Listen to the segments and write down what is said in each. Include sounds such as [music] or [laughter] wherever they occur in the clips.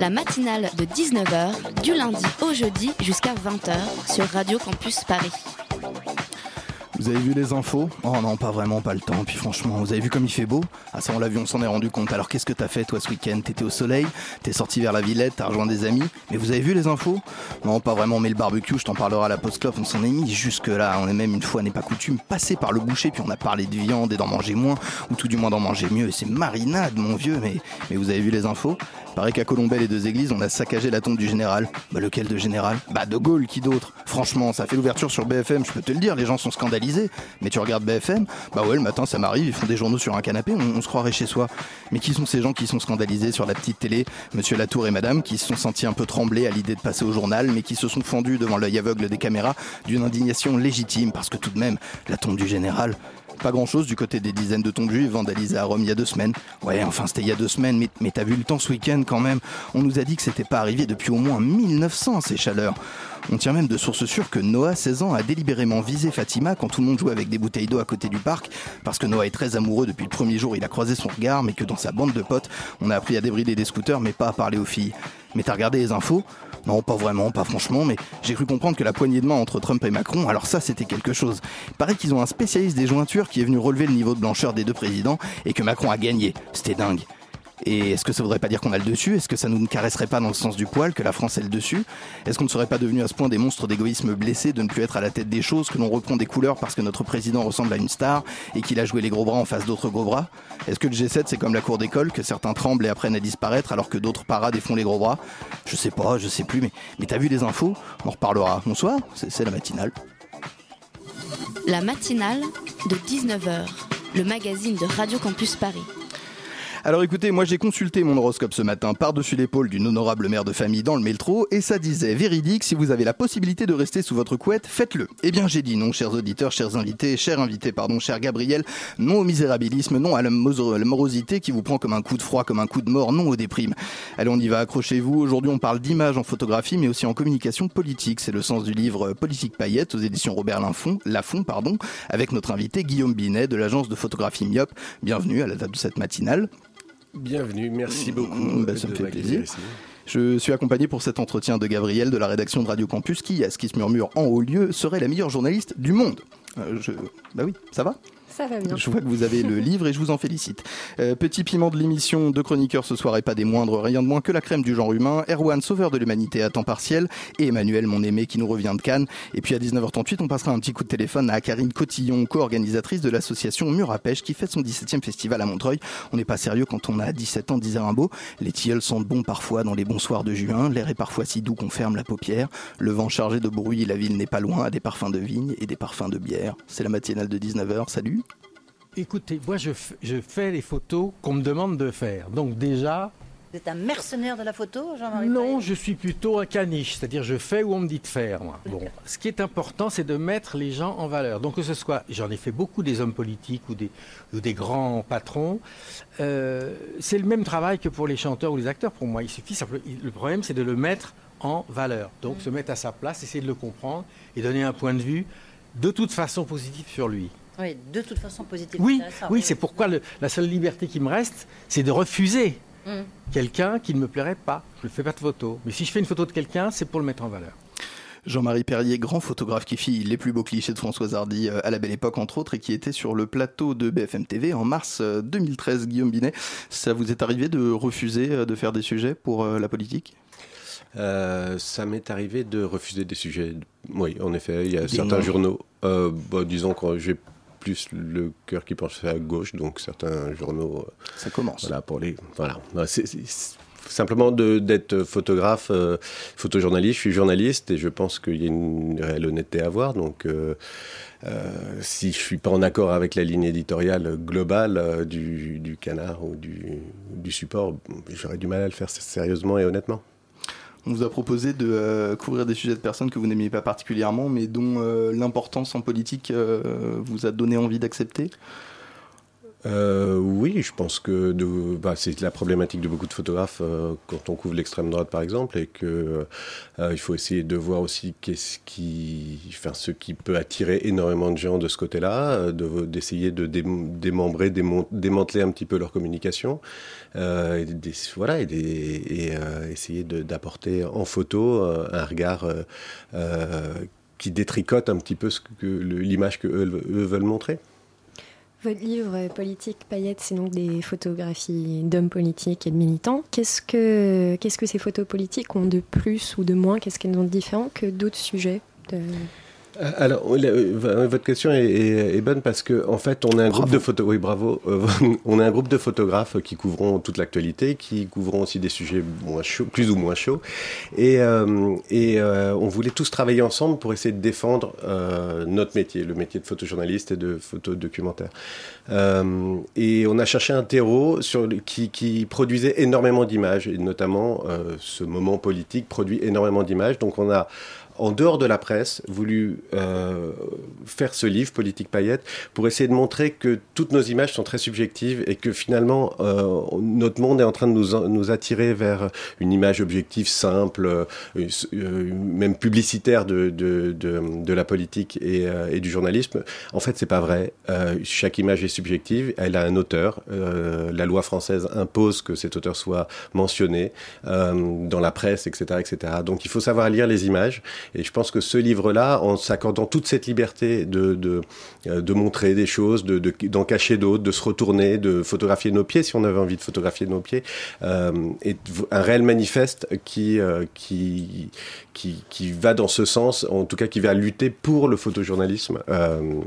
La matinale de 19h, du lundi au jeudi jusqu'à 20h sur Radio Campus Paris. Vous avez vu les infos? Oh non, pas vraiment, pas le temps. Puis franchement, vous avez vu comme il fait beau? Ah ça, on l'a vu, on s'en est rendu compte. Alors qu'est-ce que t'as fait toi ce week-end? T'étais au soleil, t'es sorti vers la Villette, t'as rejoint des amis. Mais vous avez vu les infos? Non, pas vraiment, mais le barbecue, je t'en parlerai à la post-clope. On s'en est mis jusque là. On est même une fois n'est pas coutume passé par le boucher, puis on a parlé de viande et d'en manger moins, ou tout du moins d'en manger mieux. C'est marinade, mon vieux. Mais, mais vous avez vu les infos? Paraît qu'à Colombelle et deux églises, on a saccagé la tombe du général. Bah lequel de général? Bah de Gaulle, qui d'autre? Franchement, ça fait l'ouverture sur BFM, je peux te le dire, les gens sont scandalisés. Mais tu regardes BFM, bah ouais, le matin ça m'arrive, ils font des journaux sur un canapé, on, on se croirait chez soi. Mais qui sont ces gens qui sont scandalisés sur la petite télé? Monsieur Latour et Madame, qui se sont sentis un peu tremblés à l'idée de passer au journal, mais qui se sont fendus devant l'œil aveugle des caméras d'une indignation légitime, parce que tout de même, la tombe du général, pas grand chose du côté des dizaines de tombes juives vandalisées à Rome il y a deux semaines. Ouais, enfin c'était il y a deux semaines, mais, mais t'as vu le temps ce week-end quand même. On nous a dit que c'était pas arrivé depuis au moins 1900 ces chaleurs. On tient même de sources sûres que Noah, 16 ans, a délibérément visé Fatima quand tout le monde jouait avec des bouteilles d'eau à côté du parc, parce que Noah est très amoureux depuis le premier jour, il a croisé son regard, mais que dans sa bande de potes, on a appris à débrider des scooters, mais pas à parler aux filles. Mais t'as regardé les infos? Non, pas vraiment, pas franchement, mais j'ai cru comprendre que la poignée de main entre Trump et Macron, alors ça c'était quelque chose. Paraît qu'ils ont un spécialiste des jointures qui est venu relever le niveau de blancheur des deux présidents et que Macron a gagné. C'était dingue. Et est-ce que ça voudrait pas dire qu'on a le dessus? Est-ce que ça nous ne caresserait pas dans le sens du poil que la France est le dessus? Est-ce qu'on ne serait pas devenu à ce point des monstres d'égoïsme blessés de ne plus être à la tête des choses, que l'on reprend des couleurs parce que notre président ressemble à une star et qu'il a joué les gros bras en face d'autres gros bras? Est-ce que le G7 c'est comme la cour d'école, que certains tremblent et apprennent à disparaître alors que d'autres parades et font les gros bras? Je sais pas, je sais plus, mais, t'as vu les infos? On en reparlera. Bonsoir, c'est la matinale. La matinale de 19h, le magazine de Radio Campus Paris. Alors écoutez, moi j'ai consulté mon horoscope ce matin par-dessus l'épaule d'une honorable mère de famille dans le métro et ça disait véridique, si vous avez la possibilité de rester sous votre couette, faites-le. Eh bien j'ai dit non, chers auditeurs, chers invités, chers invités, pardon, cher Gabriel, non au misérabilisme, non à la, morosité qui vous prend comme un coup de froid, comme un coup de mort, non aux déprimes. Allez, on y va, accrochez-vous. Aujourd'hui on parle d'image en photographie, mais aussi en communication politique. C'est le sens du livre Politique Paillette aux éditions Robert Lafont, pardon, avec notre invité Guillaume Binet de l'agence de photographie Myop. Bienvenue à la table de cette matinale. Bienvenue, merci beaucoup. Mmh, bah, ça me fait plaisir. ici. Je suis accompagné pour cet entretien de Gabriel de la rédaction de Radio Campus qui, à ce qui se murmure en haut lieu, serait la meilleure journaliste du monde. Euh, je... Bah oui, ça va? Je vois que vous avez le livre et je vous en félicite. Euh, petit piment de l'émission, deux chroniqueurs ce soir et pas des moindres, rien de moins que la crème du genre humain, Erwan, sauveur de l'humanité à temps partiel, et Emmanuel, mon aimé, qui nous revient de Cannes. Et puis à 19h38, on passera un petit coup de téléphone à Karine Cotillon, co-organisatrice de l'association Mur à Pêche, qui fête son 17e festival à Montreuil. On n'est pas sérieux quand on a 17 ans, disait Rimbaud. Les tilleuls sentent bon parfois dans les bons soirs de juin, l'air est parfois si doux qu'on ferme la paupière, le vent chargé de bruit, la ville n'est pas loin, à des parfums de vigne et des parfums de bière. C'est la matinale de 19h, salut Écoutez, moi je, fais les photos qu'on me demande de faire. Donc déjà, Vous êtes un mercenaire de la photo, Jean-Marie non, je suis plutôt un caniche, c'est-à-dire je fais où on me dit de faire. Moi. Bon, ce qui est important, c'est de mettre les gens en valeur. Donc que ce soit, j'en ai fait beaucoup des hommes politiques ou des, ou des grands patrons. Euh, c'est le même travail que pour les chanteurs ou les acteurs. Pour moi, il suffit simplement. Le problème, c'est de le mettre en valeur. Donc se mettre à sa place, essayer de le comprendre et donner un point de vue de toute façon positif sur lui. Oui, de toute façon positif. Oui, oui, c'est pourquoi le- la seule liberté qui me reste, c'est de refuser Mm. quelqu'un qui ne me plairait pas. Je ne fais pas de photo. Mais si je fais une photo de quelqu'un, c'est pour le mettre en valeur. Jean-Marie Perrier, grand photographe qui fit les plus beaux clichés de Françoise Hardy euh, à la belle époque, entre autres, et qui était sur le plateau de BFM TV en mars euh, 2013. Guillaume Binet, ça vous est arrivé de refuser euh, de faire des sujets pour euh, la politique? Euh, ça m'est arrivé de refuser des sujets. Oui, en effet, il y a Des certains journaux. euh, bah, disons que j'ai plus le cœur qui penche à gauche, donc certains journaux. euh, Ça commence. Voilà, pour les. Voilà. C'est- c'est simplement d'être photographe, euh, photojournaliste. Je suis journaliste et je pense qu'il y a une réelle honnêteté à avoir. Donc, euh, euh, si je suis pas en accord avec la ligne éditoriale globale du, du canard ou du, du support, j'aurais du mal à le faire sérieusement et honnêtement. On vous a proposé de euh, couvrir des sujets de personnes que vous n'aimiez pas particulièrement, mais dont euh, l'importance en politique euh, vous a donné envie d'accepter? Euh, oui, je pense que bah, c'est la problématique de beaucoup de photographes euh, quand on couvre l'extrême droite par exemple, et que euh, il faut essayer de voir aussi ce qui peut attirer énormément de gens de ce côté-là, euh, de- d'essayer de, dé- démembrer, démanteler un petit peu leur communication, et voilà, et, essayer d'apporter en photo un regard qui détricote un petit peu l'image que eux, eux veulent montrer. Votre livre euh, Politique Paillettes, c'est donc des photographies d'hommes politiques et de militants. Qu'est-ce que, ces photos politiques ont de plus ou de moins? Qu'est-ce qu'elles ont de différent que d'autres sujets Alors, oui, la- euh, votre question est, est- est bonne parce que en fait, on a un groupe de photo. Oui, bravo. Euh, [laughs] on a un groupe de photographes qui couvront toute l'actualité, qui couvront aussi des sujets moins chauds, plus ou moins chauds, et, euh, et euh, on voulait tous travailler ensemble pour essayer de défendre euh, notre métier, le métier de photojournaliste et de photodocumentaire. Euh, et on a cherché un terreau sur le- qui, qui produisait énormément d'images, et notamment euh, ce moment politique produit énormément d'images. Donc on a en dehors de la presse, voulu euh, faire ce livre, Politique Paillette, pour essayer de montrer que toutes nos images sont très subjectives et que finalement, euh, notre monde est en train de nous, nous attirer vers une image objective, simple, euh, même publicitaire de, de, de, de la politique et, et, du journalisme. En fait, c'est pas vrai. Chaque image est subjective, elle a un auteur. La loi française impose que cet auteur soit mentionné dans la presse, etc., etc. Donc, il faut savoir lire les images. Et je pense que ce livre-là, en s'accordant toute cette liberté de, de, de montrer des choses, d'en de, d'en cacher d'autres, de se retourner, de photographier nos pieds si on avait envie de photographier nos pieds, euh, est un réel manifeste qui, euh, qui, qui, qui, va dans ce sens, en tout cas qui va lutter pour le photojournalisme euh,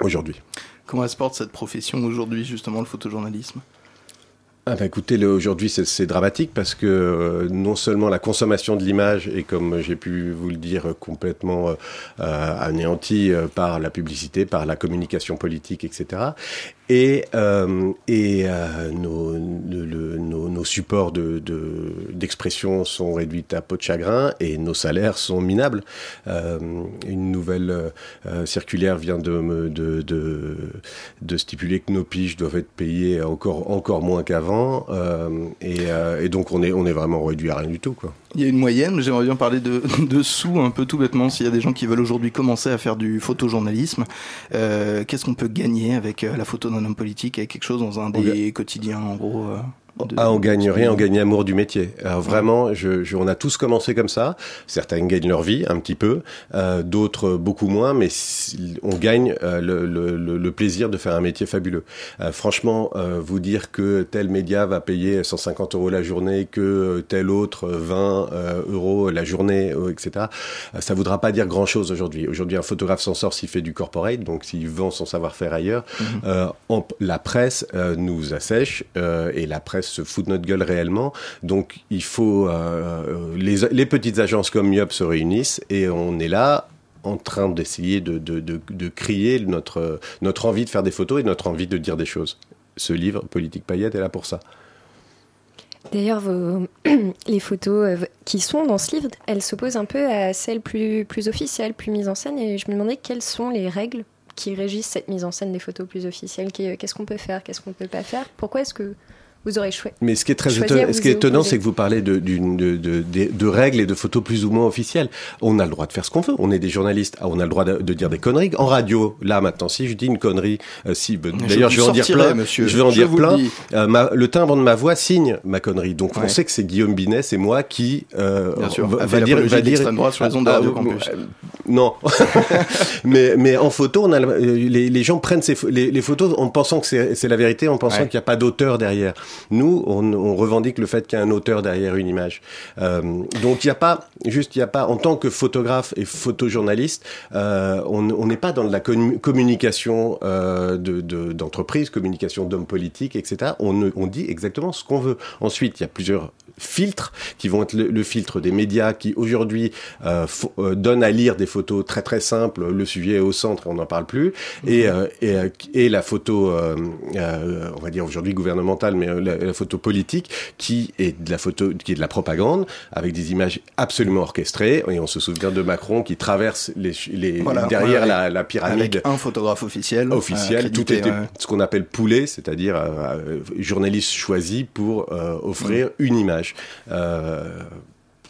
aujourd'hui. Comment se porte cette profession aujourd'hui, justement, le photojournalisme? Ah bah écoutez, aujourd'hui c'est dramatique parce que euh, non seulement la consommation de l'image est, comme j'ai pu vous le dire, complètement euh, anéantie euh, par la publicité, par la communication politique, etc. Et, euh, nos, supports d'expression de, sont réduits à peau de chagrin et nos salaires sont minables. Euh, une nouvelle circulaire vient de, de, de, de stipuler que nos piges doivent être payées encore, encore moins qu'avant. Euh, et, euh, et, donc on est, on est vraiment réduit à rien du tout. Quoi. Il y a une moyenne, j'aimerais bien parler de, de sous un peu tout bêtement, s'il y a des gens qui veulent aujourd'hui commencer à faire du photojournalisme, euh, qu'est-ce qu'on peut gagner avec la photo d'un homme politique, avec quelque chose dans un des quotidiens en gros de, ah, on gagne rien, on gagne l'amour du métier. Alors vraiment, je, je, on a tous commencé comme ça. Certains gagnent leur vie un petit peu, euh, d'autres beaucoup moins, mais on gagne euh, le, le, le, plaisir de faire un métier fabuleux. Euh, franchement, vous dire que tel média va payer 150 euros la journée, que tel autre 20 euros la journée, etc., ça voudra pas dire grand-chose aujourd'hui. Aujourd'hui, un photographe s'en sort s'il fait du corporate, donc s'il vend son savoir-faire ailleurs. Mm -hmm. on, la presse nous assèche et la presse se fout de notre gueule réellement. Donc il faut euh, les, les, petites agences comme Yop se réunissent et on est là en train d'essayer de, de, de, de, crier notre, notre envie de faire des photos et notre envie de dire des choses. Ce livre, Politique Paillette, est là pour ça. D'ailleurs, [clears throat] les photos euh, qui sont dans ce livre, elles s'opposent un peu à celles plus, plus officielles, plus mises en scène. Et je me demandais quelles sont les règles qui régissent cette mise en scène des photos plus officielles. Qu'est-ce qu'on peut faire, qu'est-ce qu'on ne peut pas faire? Pourquoi est-ce que vous aurez choisi. Mais ce qui est très étonnant, ce qui est étonnant, c'est que vous parlez de, de, de, de, règles et de photos plus ou moins officielles. On a le droit de faire ce qu'on veut. On est des journalistes. on a le droit de, dire des conneries. En radio, là maintenant, si je dis une connerie, euh, si d'ailleurs je, vais en dire plein, monsieur. je vais en je dire plein. Euh, ma, le timbre de ma voix signe ma connerie. Donc ouais. on sait que c'est Guillaume Binet, c'est moi qui euh, Bien sûr, va, va dire, va dire droite sur les ondes de Radio Campus. Euh, non, [laughs] mais mais en photo, on a les, les gens prennent ces, les, les, photos en pensant que c'est la vérité, en pensant ouais. qu'il n'y a pas d'auteur derrière. Nous, on on revendique le fait qu'il y a un auteur derrière une image. Euh, donc il n'y a pas, juste il n'y a pas, en tant que photographe et photojournaliste, euh, on n'est pas dans de la com communication euh, d'entreprise, de, communication d'hommes politiques, etc. On, on dit exactement ce qu'on veut. Ensuite, il y a plusieurs filtres qui vont être le, le filtre des médias qui aujourd'hui euh, euh, donnent à lire des photos très très simples. Le sujet est au centre, on n'en parle plus. Et, euh, et, euh, et la photo, euh, euh, on va dire aujourd'hui gouvernementale, mais euh, la, la photo politique qui est de la photo, qui est de la propagande avec des images absolument orchestrées. Et on se souvient de Macron qui traverse les, les Voilà, derrière ouais, la, la pyramide Avec un photographe officiel. officiel, euh, tout était ouais. ce qu'on appelle poulet, c'est-à-dire euh, euh, journaliste choisi pour euh, offrir une image. Euh,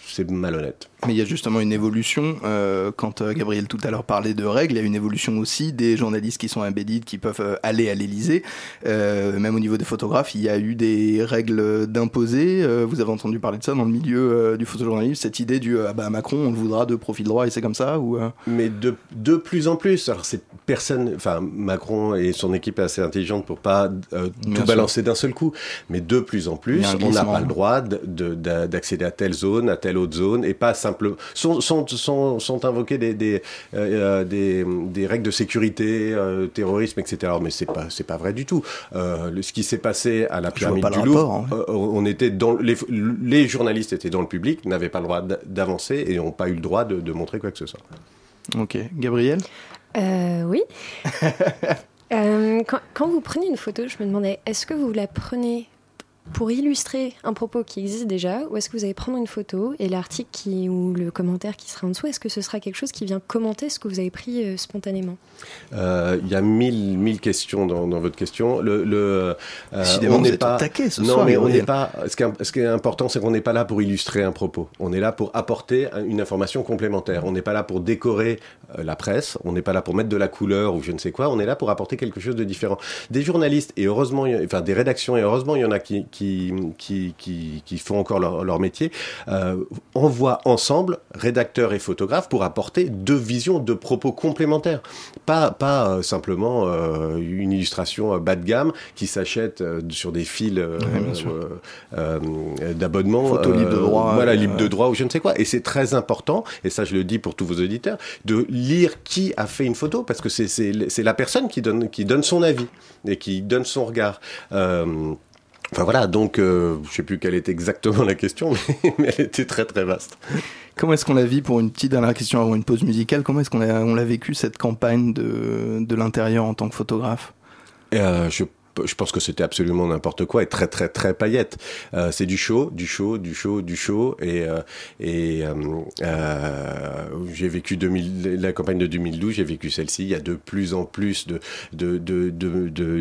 c'est malhonnête. Mais il y a justement une évolution. euh, quand euh, Gabriel tout à l'heure parlait de règles, il y a une évolution aussi des journalistes qui sont embedded, qui peuvent euh, aller à l'Elysée. Euh, même au niveau des photographes, il y a eu des règles d'imposer. Euh, vous avez entendu parler de ça dans le milieu du photojournalisme, cette idée du ah bah Macron, on le voudra de profil droit et c'est comme ça ou Mais de, de plus en plus, alors c'est personne, enfin Macron et son équipe est assez intelligente pour pas tout balancer d'un seul coup, mais de plus en plus, on n'a pas le droit de- de- d'a- d'accéder à telle zone, à telle autre zone, et pas simplement invoquées des des, euh, des des règles de sécurité, euh, terrorisme, etc. Alors, mais c'est pas c'est pas vrai du tout. Euh, ce qui s'est passé à la pyramide du Louvre, rapport, hein. euh, on était dans les les journalistes étaient dans le public, n'avaient pas le droit d'avancer et n'ont pas eu le droit de, de montrer quoi que ce soit. Ok, Gabriel? Euh, oui. [laughs] Euh, quand, quand vous prenez une photo, je me demandais, est-ce que vous la prenez pour illustrer un propos qui existe déjà, ou est-ce que vous allez prendre une photo et l'article qui, ou le commentaire qui sera en dessous, est-ce que ce sera quelque chose qui vient commenter ce que vous avez pris euh, spontanément? Euh, Il y a mille, mille questions dans, dans votre question. Le, le, euh, Décidément, on n'est pas. au taquet ce non, soir, mais on n'est pas. Ce qui, est, ce qui est important, c'est qu'on n'est pas là pour illustrer un propos. On est là pour apporter un- une information complémentaire. On n'est pas là pour décorer la presse. On n'est pas là pour mettre de la couleur ou je ne sais quoi. On est là pour apporter quelque chose de différent. Des journalistes et heureusement, a- enfin des rédactions et heureusement, il y en a qui qui qui qui, qui font encore leur, leur métier. Euh, envoient ensemble rédacteurs et photographes pour apporter deux visions, deux propos complémentaires. Pas pas euh, simplement euh, une illustration euh, bas de gamme qui s'achète sur des fils Ouais, d'abonnement. Photo libre de droit, Voilà, libre de droit ou je ne sais quoi. Et c'est très important, et ça je le dis pour tous vos auditeurs, de lire qui a fait une photo, parce que c'est- la personne qui donne, qui donne son avis et qui donne son regard. Euh, Enfin voilà, donc euh, je sais plus quelle était exactement la question, [laughs] mais, mais elle était très très vaste. Comment est-ce qu'on l'a vu pour une petite dernière question avant une pause musicale? Comment est-ce qu'on a, on l'a vécu cette campagne de, de l'intérieur en tant que photographe? Euh, je, je pense que c'était absolument n'importe quoi et très très très paillette. Euh, c'est du show, du show, du show, du show et euh, euh, j'ai vécu 2000, la campagne de 2012, j'ai vécu celle-ci. Il y a de plus en plus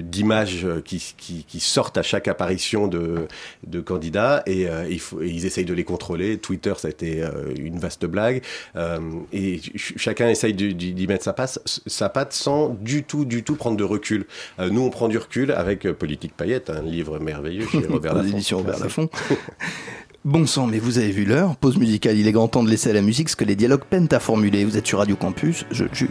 d'images qui, sortent à chaque apparition de de candidats et ils essayent de les contrôler. Twitter, ça a été une vaste blague et ch- chacun essaye d'y mettre sa passe, sa patte sans du tout du tout prendre de recul. Nous, on prend du recul avec euh, Politique Paillette, un livre merveilleux chez [laughs] Robert Aux Laffont. éditions Robert Merci. Laffont. [laughs] Bon sang, mais vous avez vu l'heure. Pause musicale, il est grand temps de laisser à la musique ce que les dialogues peinent à formuler. Vous êtes sur Radio Campus, je le jure.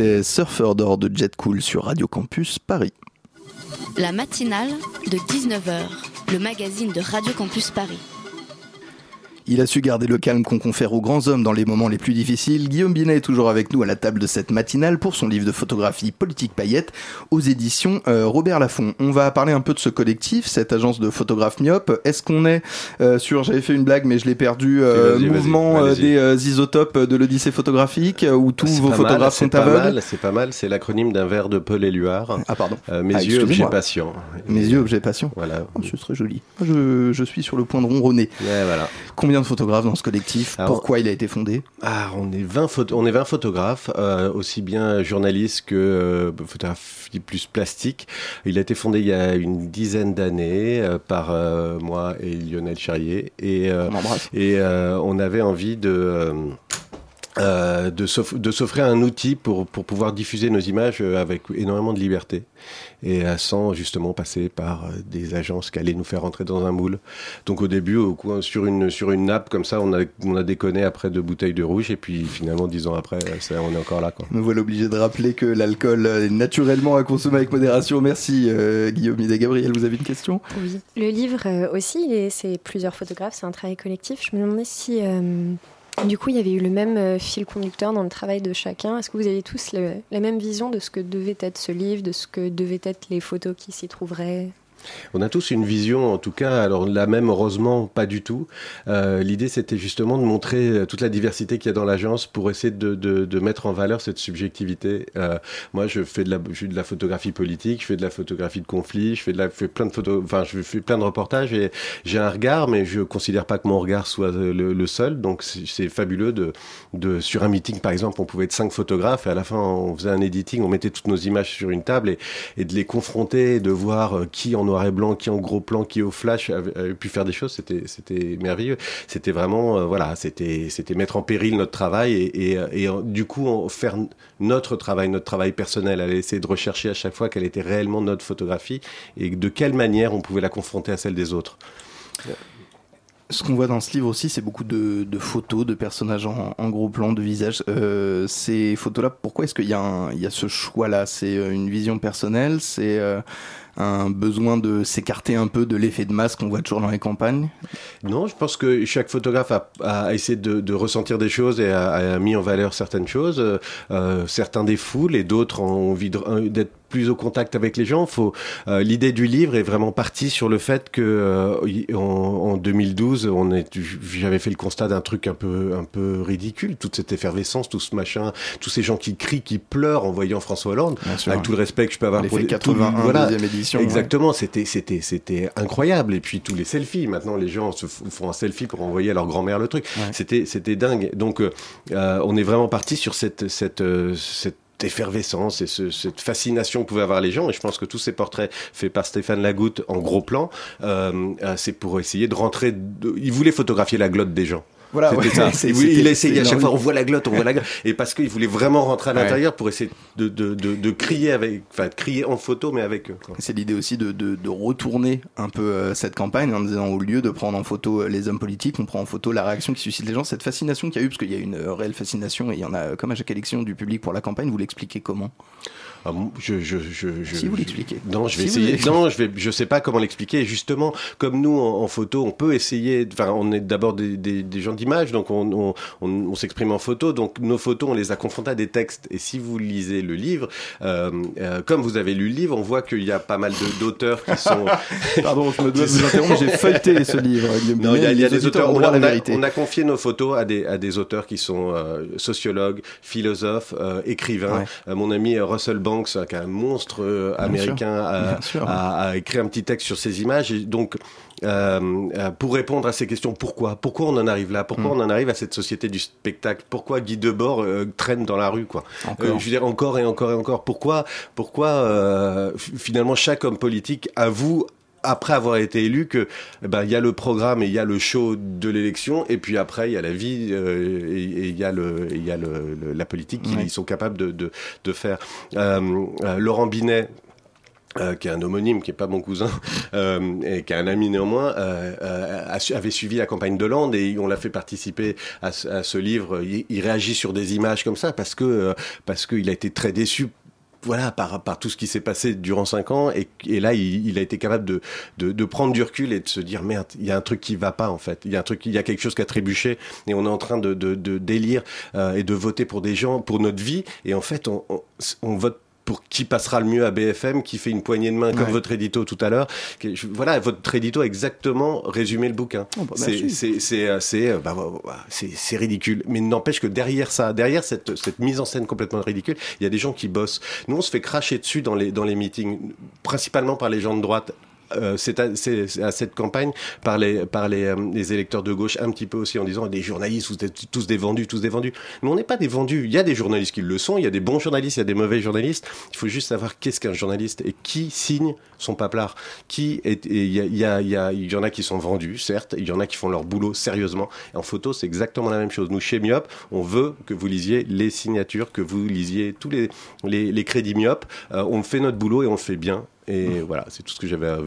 C'était Surfer d'or de Jet Cool sur Radio Campus Paris. La matinale de 19h, le magazine de Radio Campus Paris. Il a su garder le calme qu'on confère aux grands hommes dans les moments les plus difficiles. Guillaume Binet est toujours avec nous à la table de cette matinale pour son livre de photographie Politique Paillette aux éditions euh, Robert Laffont. On va parler un peu de ce collectif, cette agence de photographes myopes. Est-ce qu'on est, euh, sur, j'avais fait une blague mais je l'ai perdu, euh, mouvement des isotopes de l'Odyssée photographique où tous C'est vos photographes c'est sont aveugles? C'est pas mal, c'est l'acronyme d'un verre de Paul Éluard. Ah pardon. Euh, mes Ah, yeux, objet excusez-moi. patient. Mes yeux, objet patient. Voilà. Oh, ce serait joli. Je, je suis sur le point de ronronner. Ouais, voilà. Combien de photographes dans ce collectif Alors- Pourquoi il a été fondé? Ah, on est 20, photo- on est 20 photographes, euh, aussi bien journalistes que euh, photographie plus plastique. Il a été fondé il y a une dizaine d'années euh, par moi et Lionel Charrier. Et, On embrasse. et on avait envie de... euh, de s'off- de s'offrir un outil pour, pour pouvoir diffuser nos images euh, avec énormément de liberté et sans justement passer par euh, des agences qui allaient nous faire rentrer dans un moule. Donc au début, au coin, sur, une, sur une nappe comme ça, on a, on a déconné après deux bouteilles de rouge et puis finalement dix ans après, ça, on est encore là. Quoi. Me voilà obligé de rappeler que l'alcool est naturellement à consommer avec modération. Merci euh, Guillaume et Gabriel, vous avez une question? Oui. Le livre euh, aussi, c'est plusieurs photographes, c'est un travail collectif. Je me demandais si, euh, du coup, il y avait eu le même euh, fil conducteur dans le travail de chacun. Est-ce que vous avez tous la même vision de ce que devait être ce livre, de ce que devaient être les photos qui s'y trouveraient? On a tous une vision, en tout cas, alors la même, heureusement, pas du tout. Euh, L'idée, c'était justement de montrer euh, toute la diversité qu'il y a dans l'agence pour essayer de, mettre en valeur cette subjectivité. Euh, moi, je fais de la, photographie politique, je fais de la photographie de conflit, je fais de la, plein de photos, enfin, je fais plein de reportages et j'ai un regard, mais je considère pas que mon regard soit le, seul. Donc, c'est fabuleux de, sur un meeting, par exemple, on pouvait être cinq photographes et à la fin, on faisait un editing, on mettait toutes nos images sur une table et, et de les confronter, de voir qui en noir et blanc, qui en gros plan, qui au flash avait, pu faire des choses, c'était merveilleux. C'était vraiment euh, voilà, c'était mettre en péril notre travail et, euh, du coup faire notre travail, notre travail personnel, aller essayer de rechercher à chaque fois quelle était réellement notre photographie et de quelle manière on pouvait la confronter à celle des autres. Ce qu'on voit dans ce livre aussi, c'est beaucoup de, photos de personnages en, gros plan, de visages. Euh, ces photos-là, pourquoi est-ce qu'il y, a ce choix-là? C'est une vision personnelle? C'est un besoin de s'écarter un peu de l'effet de masse qu'on voit toujours dans les campagnes Non, je pense que chaque photographe a, a essayé de, de ressentir des choses et a, a mis en valeur certaines choses. Euh, euh, certains des foules et d'autres ont envie de- d'être plus au contact avec les gens. Faut, euh, l'idée du livre est vraiment partie sur le fait que euh, en, en 2012, on est, j'avais fait le constat d'un truc un peu, un peu ridicule, toute cette effervescence, tout ce machin, tous ces gens qui crient, qui pleurent en voyant François Hollande. Sûr. Avec tout le respect que je peux avoir L'effet les- 81, tout- voilà. Exactement, c'était c'était c'était incroyable. Et puis tous les selfies. Maintenant, les gens se font un selfie pour envoyer à leur grand-mère le truc. Ouais. C'était c'était dingue. Donc, euh, euh, on est vraiment parti sur cette cette euh, cette effervescence et ce- cette fascination que pouvaient avoir les gens et je pense que tous ces portraits faits par Stéphane Lagoutte en gros plan euh, c'est pour essayer de rentrer de... il voulait photographier la glotte des gens Voilà, ouais, ça. [laughs] Il, voulait- il c'est à chaque fois, on voit la glotte, on voit la glotte. Et parce qu'il voulait vraiment rentrer à Ouais. l'intérieur pour essayer de, de, de, de crier avec, enfin, de crier en photo, mais avec eux. quoi. C'est l'idée aussi de, de, de retourner un peu euh, cette campagne en disant au lieu de prendre en photo euh, les hommes politiques, on prend en photo la réaction qui suscite les gens, cette fascination qu'il y a eu, parce qu'il y a une euh, réelle fascination et il y en a comme à chaque élection du public pour la campagne, vous l'expliquez comment? Je, je, je, je, Si vous l'expliquez. Non, je vais Si essayer. Non, je vais. Je sais pas comment l'expliquer. Justement, comme nous en, en photo, on peut essayer. Enfin, on est d'abord des, des, des gens d'image, donc on, on, on, on s'exprime en photo. Donc nos photos, on les a confrontées à des textes. Et si vous lisez le livre, euh, euh, comme vous avez lu le livre, on voit qu'il y a pas mal d'auteurs qui sont. [laughs] Pardon, je me dois vous interrompre, j'ai feuilleté ce [laughs] livre. Non, il y a, Binet, il y a les des auteurs. On a, à la on a- vérité. on a confié nos photos à des, à des auteurs qui sont euh, sociologues, philosophes, écrivains. Ouais. Mon ami Russell Banks, qui est un monstre euh, américain, a, écrit un petit texte sur ces images. Et donc, euh, euh, pour répondre à ces questions, pourquoi? Pourquoi on en arrive là? Pourquoi Mm. on en arrive à cette société du spectacle? Pourquoi Guy Debord euh, traîne dans la rue quoi? Euh, Je veux dire encore et encore et encore. Pourquoi Pourquoi finalement chaque homme politique avoue après avoir été élu que eh ben il y a le programme et il y a le show de l'élection et puis après il y a la vie euh, et il y a le il y a le, le- la politique qu'ils Ouais. sont capables de de, de faire. Euh, euh, Laurent Binet euh, qui est un homonyme, qui est pas mon cousin, [laughs] euh, et qui est un ami néanmoins, euh, a su- avait suivi la campagne de Hollande et on l'a fait participer à ce, à ce livre. Il, il réagit sur des images comme ça parce que parce qu'il a été très déçu. Voilà, par, par tout ce qui s'est passé durant cinq ans, et, et là, il, il a été capable de, de, de prendre du recul et de se dire merde, il y a un truc qui va pas en fait, il y a un truc, il y a quelque chose qui a trébuché, et on est en train de, de, de délire euh, et de voter pour des gens, pour notre vie, et en fait, on, on, on vote pour qui passera le mieux à BFM, qui fait une poignée de main comme Ouais. votre édito tout à l'heure. Voilà, votre édito a exactement résumé le bouquin. Oh, bah, c'est bah, bah, ridicule. Mais n'empêche que derrière ça, derrière cette cette mise en scène complètement ridicule, il y a des gens qui bossent. Nous, on se fait cracher dessus dans les dans les meetings, principalement par les gens de droite. Euh, c'est à, à cette campagne par les par les, euh, les électeurs de gauche un petit peu aussi en disant des journalistes vous êtes tous des vendus tous des vendus. Mais on n'est pas des vendus. Il y a des journalistes qui le sont il y a des bons journalistes il y a des mauvais journalistes. Il faut juste savoir qu'est-ce qu'un journaliste et qui signe son paplard. Qui il y a y a y en a qui sont vendus certes. Il y en a qui font leur boulot sérieusement. Et en photo c'est exactement la même chose. Nous chez Myop on veut que vous lisiez les signatures que vous lisiez tous les les, les crédits Myop Euh, on fait notre boulot et on le fait bien et voilà, c'est tout ce que j'avais à, à Alors,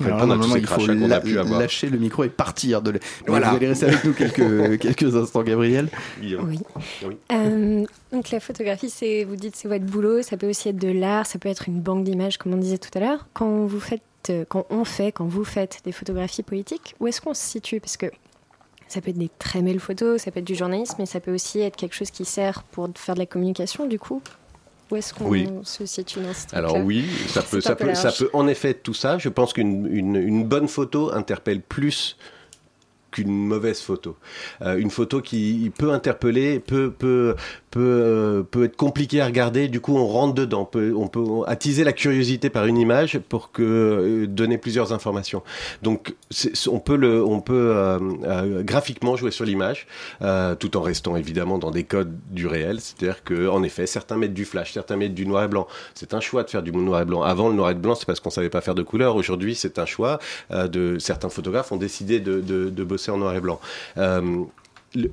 répondre à tous ces il faut crachats qu'on a pu avoir. lâcher le micro et partir de. le- Mais Voilà. Vous allez rester avec nous quelques [laughs] quelques instants, Gabriel. Oui. Oui. Euh, donc la photographie, c'est, vous dites, c'est votre boulot. Ça peut aussi être de l'art, ça peut être une banque d'images, comme on disait tout à l'heure. Quand vous faites, euh, quand on fait, quand vous faites des photographies politiques, où est-ce qu'on se situe? Parce que ça peut être des très belles photos, ça peut être du journalisme, mais ça peut aussi être quelque chose qui sert pour faire de la communication. Du coup, où est-ce qu'on Oui. se situe dans ce Alors oui, ça peut, ça peut, ça peut en effet être tout ça. Je pense qu'une une, une bonne photo interpelle plus qu'une mauvaise photo. Euh, une photo qui peut interpeller, peut, peut, peut, euh, peut être compliquée à regarder. Du coup, on rentre dedans. On peut attiser la curiosité par une image pour que euh, donner plusieurs informations. Donc, on peut le, on peut graphiquement jouer sur l'image, tout en restant évidemment dans des codes du réel. C'est-à-dire que, en effet, certains mettent du flash, certains mettent du noir et blanc. C'est un choix de faire du noir et blanc. Avant, le noir et blanc, c'est parce qu'on savait pas faire de couleur. Aujourd'hui, c'est un choix de certains photographes ont décidé de, de, de bosser en noir et blanc. Euh,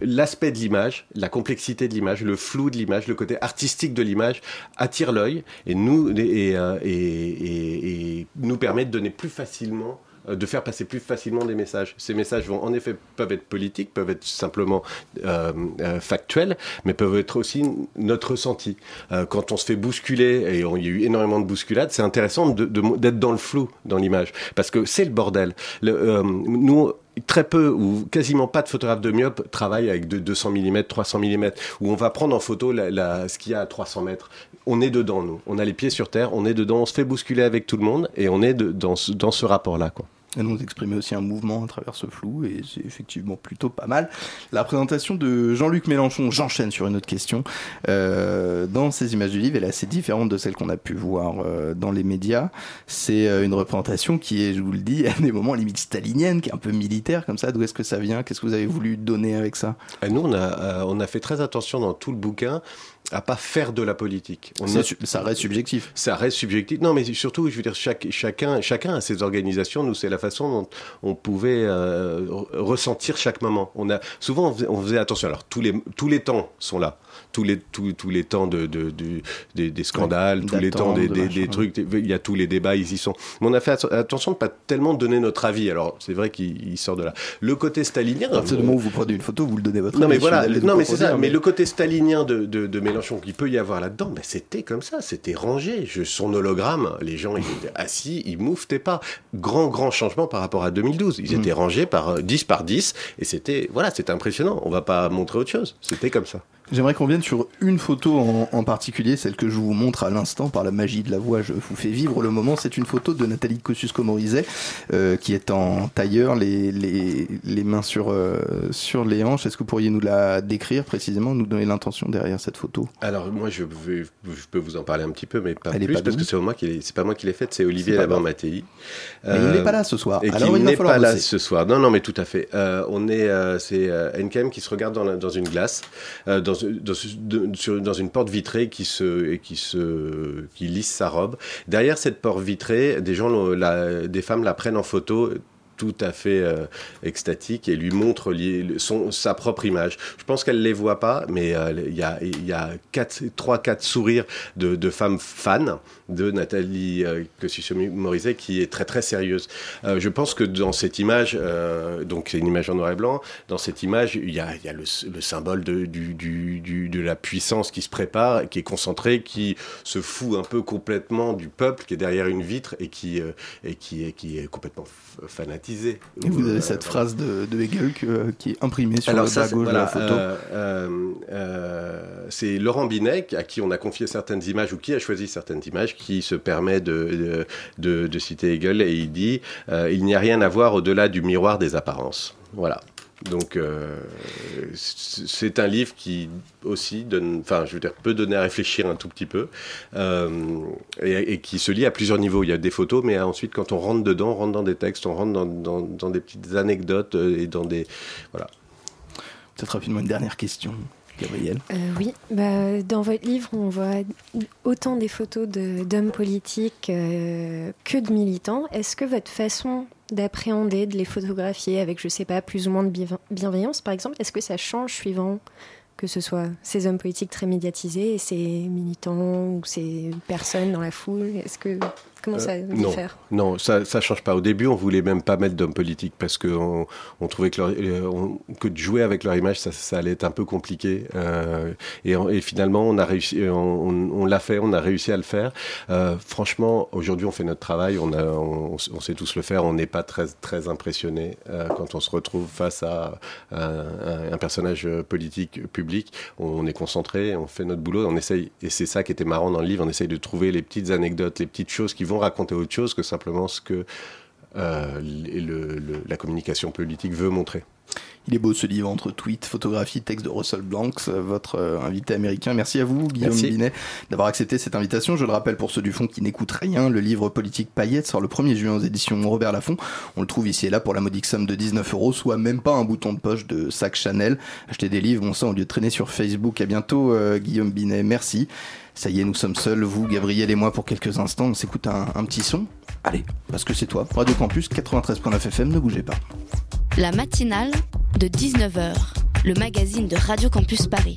L'aspect de l'image, la complexité de l'image, le flou de l'image, le côté artistique de l'image attire l'œil et nous et, euh, et, et- et nous permet de donner plus facilement euh, de faire passer plus facilement des messages. Ces messages vont en effet peuvent être politiques, peuvent être simplement euh, euh, factuels, mais peuvent être aussi notre ressenti. Euh, quand on se fait bousculer et il y a eu énormément de bousculades, c'est intéressant d'être dans le flou dans l'image parce que c'est le bordel. Le, euh, nous très peu ou quasiment pas de photographes de myope travaillent avec de 200 mm, 300 mm, où on va prendre en photo la, la- ce qu'il y a à 300 mètres. On est dedans, nous. On a les pieds sur terre, on est dedans, on se fait bousculer avec tout le monde et on est de- dans ce, dans ce rapport-là. Quoi. Et nous exprimer aussi un mouvement à travers ce flou, et c'est effectivement plutôt pas mal. La présentation de Jean-Luc Mélenchon, j'enchaîne sur une autre question. Euh, dans ces images du livre, elle est assez différente de celle qu'on a pu voir euh, dans les médias. C'est euh, une représentation qui est, je vous le dis, [laughs] à des moments limite stalinienne, qui est un peu militaire comme ça. D'où est-ce que ça vient? Qu'est-ce que vous avez voulu donner avec ça? Et nous, on a fait très attention dans tout le bouquin à pas faire de la politique. On Ça reste subjectif. Ça reste subjectif. Non, mais surtout, je veux dire, chaque, chacun, chacun a ses organisations. Nous, c'est la façon dont on pouvait euh, re- ressentir chaque moment. On a souvent, on faisait, on faisait attention. Alors, tous les tous les temps sont là. Tous les tous, tous les temps de, de, de- des, des scandales, tous les temps des, de des, trucs. Il y a tous les débats, ils y sont. Mais on a fait att- attention de pas tellement donner notre avis. Alors, c'est vrai qu'il il sort de là. Le côté stalinien. À partir du moment où vous prenez une photo, vous le donnez votre Non mais voilà, non mais c'est ça. Mais le côté stalinien de, de, de Mélenchon qu'il peut y avoir là-dedans, ben c'était comme ça, c'était rangé. Je, son hologramme, les gens ils étaient assis, ils mouftaient pas. Grand grand changement par rapport à 2012. Ils Mm. étaient rangés par euh, 10 par 10 et c'était voilà, c'était impressionnant. On va pas montrer autre chose. C'était comme ça. J'aimerais qu'on vienne sur une photo en, en particulier, celle que je vous montre à l'instant par la magie de la voix. Je vous fais vivre le moment. C'est une photo de Nathalie Kosciusko-Morizet euh, qui est en tailleur, les, les, les mains sur, euh, sur les hanches. Est-ce que vous pourriez nous la décrire précisément, nous donner l'intention derrière cette photo? Alors moi je, vais- je peux vous en parler un petit peu, mais pas Elle plus pas parce que c'est moi qui l'ai- c'est pas moi qui l'ai faite, c'est Olivier grave. Mattei. Mais il n'est pas là ce soir. Et Alors il va n'est falloir pas là ce soir. Non, non, mais tout à fait. Euh, on est, euh, c'est euh, NKM qui se regarde dans, la- dans une glace, euh, dans, dans, une porte vitrée qui se, qui se, qui lisse sa robe. Derrière cette porte vitrée, des gens, la, des femmes la prennent en photo tout à fait euh, extatique et lui montre son, sa propre image. Je pense qu'elle les voit pas, mais euh, il y a, y a quatre, trois, quatre sourires de, de femmes fans de Nathalie euh, Kosciusko-Morizet qui est très très sérieuse. Euh, je pense que dans cette image, euh, donc c'est une image en noir et blanc, dans cette image, il y a, il y a le, le symbole de, du, du, du- de la puissance qui se prépare, qui est concentrée, qui se fout un peu complètement du peuple qui est derrière une vitre et qui, euh, et qui, est, qui est complètement fanatisé. Et vous avez Euh, cette phrase de, de Hegel que- qui est imprimée sur Alors le bas gauche voilà, de la photo. euh, euh, euh, c'est Laurent Binet à qui on a confié certaines images ou qui a choisi certaines images qui se permet de, de, citer Hegel et il dit euh, il n'y a rien à voir au-delà du miroir des apparences. Voilà. Donc euh, c'est un livre qui aussi donne, enfin je veux dire peut donner à réfléchir un tout petit peu euh, et, qui se lit à plusieurs niveaux. Il y a des photos, mais ensuite quand on rentre dedans, on rentre dans des textes, on rentre dans, dans, des petites anecdotes et dans des voilà. Peut-être rapidement une dernière question, Euh, oui, bah, dans votre livre, on voit autant des photos d'hommes politiques euh, que de militants. Est-ce que votre façon d'appréhender, de les photographier avec, je sais pas, plus ou moins de bienve- bienveillance, par exemple, est-ce que ça change suivant que ce soit ces hommes politiques très médiatisés et ces militants ou ces personnes dans la foule? Est-ce que comment ça Euh, non, non, ça ça change pas. Au début, on voulait même pas mettre d'hommes politiques parce que on, trouvait que, leur- euh, on- que de jouer avec leur image, ça, ça allait être un peu compliqué. Euh, et, en- et finalement, on a réussi, on, l'a fait, on a réussi à le faire. Euh, franchement, aujourd'hui, on fait notre travail, on, a, on, on sait tous le faire. On n'est pas très très impressionné quand on se retrouve face à un, un- un personnage politique public. On est concentré, on fait notre boulot, on essaye. Et c'est ça qui était marrant dans le livre. On essaye de trouver les petites anecdotes, les petites choses qui vont raconter autre chose que simplement ce que euh, le- le- la communication politique veut montrer. Il est beau ce livre entre tweets, photographies, textes de Russell Blanks, euh, votre euh, invité américain. Merci à vous, Guillaume Merci. Binet, d'avoir accepté cette invitation. Je le rappelle pour ceux du fond qui n'écoutent rien, le livre Politique Paillette sort le 1er juin aux éditions Robert Laffont. On le trouve ici et là pour la modique somme de 19 euros, soit même pas un bouton de poche de sac Chanel. Achetez des livres, bon sang, au lieu de traîner sur Facebook. À bientôt, euh, Guillaume Binet. Merci. Ça y est, nous sommes seuls, vous, Gabriel et moi, pour quelques instants. On s'écoute un, petit son. Allez, parce que c'est toi. Radio Campus 93.9 FM, ne bougez pas. La matinale de 19h, le magazine de Radio Campus Paris.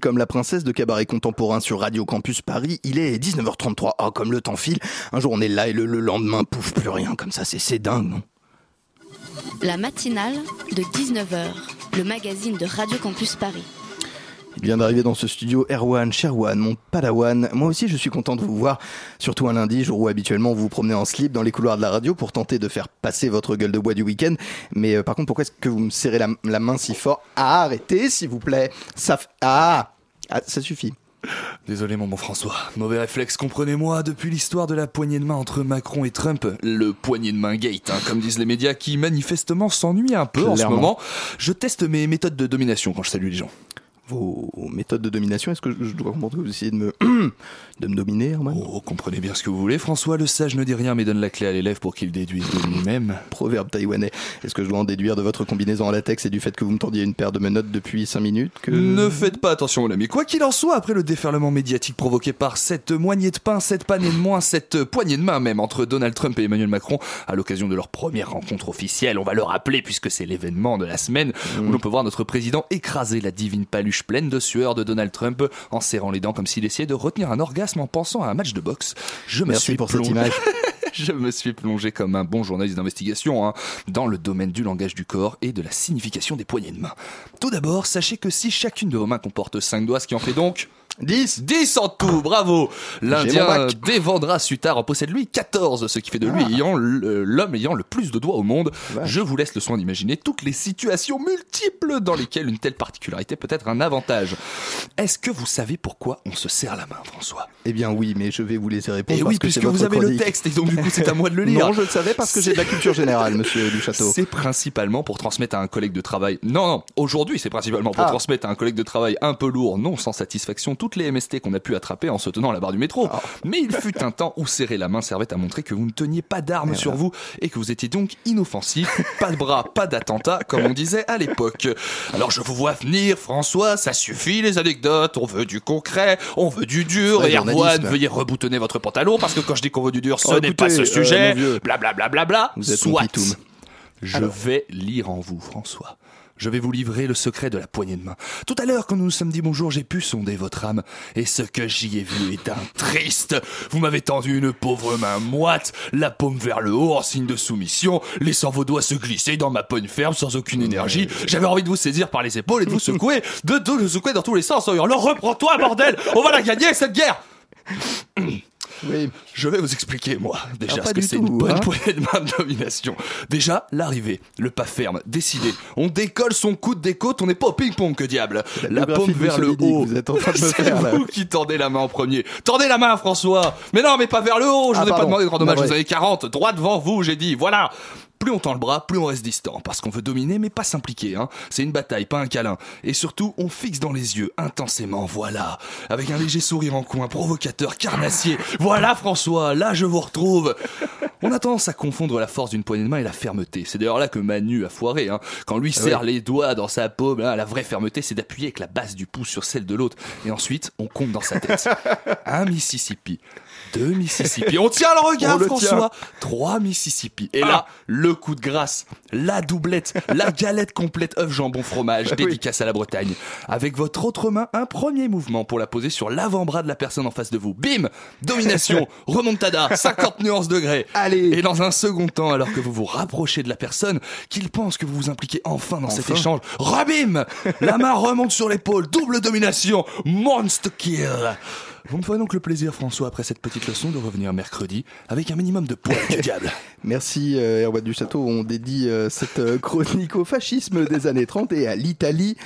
Comme la princesse de cabaret contemporain sur Radio Campus Paris, il est 19h33. Ah, comme le temps file. Un jour on est là et le, le lendemain, pouf, plus rien. Comme ça, c'est c'est dingue, non? La matinale de 19h, le magazine de Radio Campus Paris. Il vient d'arriver dans ce studio Erwan, Sherwan, mon padawan. Moi aussi, je suis content de vous voir, surtout un lundi, jour où habituellement vous vous promenez en slip dans les couloirs de la radio pour tenter de faire passer votre gueule de bois du week-end. Mais euh, par contre, pourquoi est-ce que vous me serrez la, la main si fort? Ah, arrêtez, s'il vous plaît. Ça, f- ah, ah, ça suffit. Désolé mon bon François, mauvais réflexe, comprenez-moi, depuis l'histoire de la poignée de main entre Macron et Trump, le poignée de main gate, hein, comme disent les médias qui manifestement s'ennuient un peu en ce moment, je teste mes méthodes de domination quand je salue les gens. Vos méthodes de domination, est-ce que je dois comprendre que vous essayez de me, [clears throat] de me dominer, Erwan Oh, comprenez bien ce que vous voulez, François, le sage ne dit rien mais donne la clé à l'élève pour qu'il déduise de lui-même. [laughs] Proverbe taïwanais. Est-ce que je dois en déduire de votre combinaison en latex et du fait que vous me tendiez une paire de menottes depuis 5 minutes que... Ne faites pas attention, mon ami. Quoi qu'il en soit, après le déferlement médiatique provoqué par cette moignée de pain, cette pannée de moins, cette poignée de main même entre Donald Trump et Emmanuel Macron, à l'occasion de leur première rencontre officielle, on va le rappeler puisque c'est l'événement de la semaine, où l'on peut voir notre président écraser la divine paluche pleine de sueur de Donald Trump en serrant les dents comme s'il essayait de retenir un orgasme en pensant à un match de boxe. Je me Merci suis pour cette plongé- image. [laughs] Je me suis plongé comme un bon journaliste d'investigation hein, dans le domaine du langage du corps et de la signification des poignées de main. Tout d'abord, sachez que si chacune de vos mains comporte 5 doigts, ce qui en fait donc 10 10 en tout, bravo L'Indien. Devendra Sutar en possède lui 14, ce qui fait de lui Ah. ayant l'homme ayant le plus de doigts au monde. Je vous laisse le soin d'imaginer toutes les situations multiples dans lesquelles une telle particularité peut être un avantage. Est-ce que vous savez pourquoi on se serre la main, François? Eh bien oui, mais je vais vous laisser répondre Eh parce oui, que puisque vous avez le texte, et donc du coup c'est à moi de le [laughs] lire. Non, je le savais parce que j'ai de la culture générale, monsieur Duchâteau. [laughs] C'est principalement pour transmettre à un collègue de travail. Non, non, aujourd'hui c'est principalement pour Ah. transmettre à un collègue de travail un peu lourd, non sans satisfaction, toutes les MST qu'on a pu attraper en se tenant à la barre du métro. Ah. Mais il fut un temps où serrer la main servait à montrer que vous ne teniez pas d'armes sur vous et que vous étiez donc inoffensif, [laughs] pas de bras, pas d'attentat, comme on disait à l'époque. Alors je vous vois venir, François, ça suffit les anecdotes, on veut du concret, on veut du dur, et Erwan, veuillez reboutonner votre pantalon parce que quand je dis qu'on veut du dur, ce Oh, n'est pas ce euh, sujet, blablabla, bla, bla, bla, Vous êtes soit. Je Alors. vais lire en vous, François. Je vais vous livrer le secret de la poignée de main. Tout à l'heure, quand nous nous sommes dit bonjour, j'ai pu sonder votre âme. Et ce que j'y ai vu est un triste. Vous m'avez tendu une pauvre main moite, la paume vers le haut en signe de soumission, laissant vos doigts se glisser dans ma poigne ferme sans aucune énergie. J'avais envie de vous saisir par les épaules et de vous [laughs] secouer, de, de vous secouer dans tous les sens en hurlant Reprends-toi, bordel On va la gagner, cette guerre Oui. je vais vous expliquer, moi, déjà, Ah, ce que c'est une bonne hein. poignée de main de domination. Déjà, l'arrivée, le pas ferme, décidé. On décolle son coude des côtes, on n'est pas au ping-pong, que diable. La La paume vers le haut. vous êtes en train de me [laughs] C'est faire, là. vous qui tendez la main en premier. Tendez la main, François Mais non, mais pas vers le haut, je Ah, vous ai pas demandé de rendre hommage aux années 40. Droit devant vous, j'ai dit, voilà plus on tend le bras, plus on reste distant, parce qu'on veut dominer mais pas s'impliquer. Hein. C'est une bataille, pas un câlin. Et surtout, on fixe dans les yeux, intensément, voilà. Avec un léger sourire en coin, provocateur, carnassier. Voilà François, là je vous retrouve. On a tendance à confondre la force d'une poignée de main et la fermeté. C'est d'ailleurs là que Manu a foiré. Hein. Quand lui Ah serre les doigts dans sa paume, hein, la vraie fermeté, c'est d'appuyer avec la base du pouce sur celle de l'autre. Et ensuite, on compte dans sa tête. [laughs] Un Mississippi. Deux Mississippi. On tient le regard, le François. Trois Mississippi. Et là, le coup de grâce, la doublette, la galette complète œuf jambon fromage, Oui. dédicace à la Bretagne. Avec votre autre main, un premier mouvement pour la poser sur l'avant-bras de la personne en face de vous. Bim Domination, [laughs] remontada, 50 nuances degrés. Allez Et dans un second temps, alors que vous vous rapprochez de la personne, qu'il pense que vous vous impliquez enfin dans cet échange, rebim La main remonte sur l'épaule, double domination, monster kill Vous me ferez donc le plaisir, François, après cette petite leçon, de revenir mercredi avec un minimum de poids du diable. [laughs] Merci euh, Erwan du Château. On dédie euh, cette euh, chronique au fascisme des années 30 et à l'Italie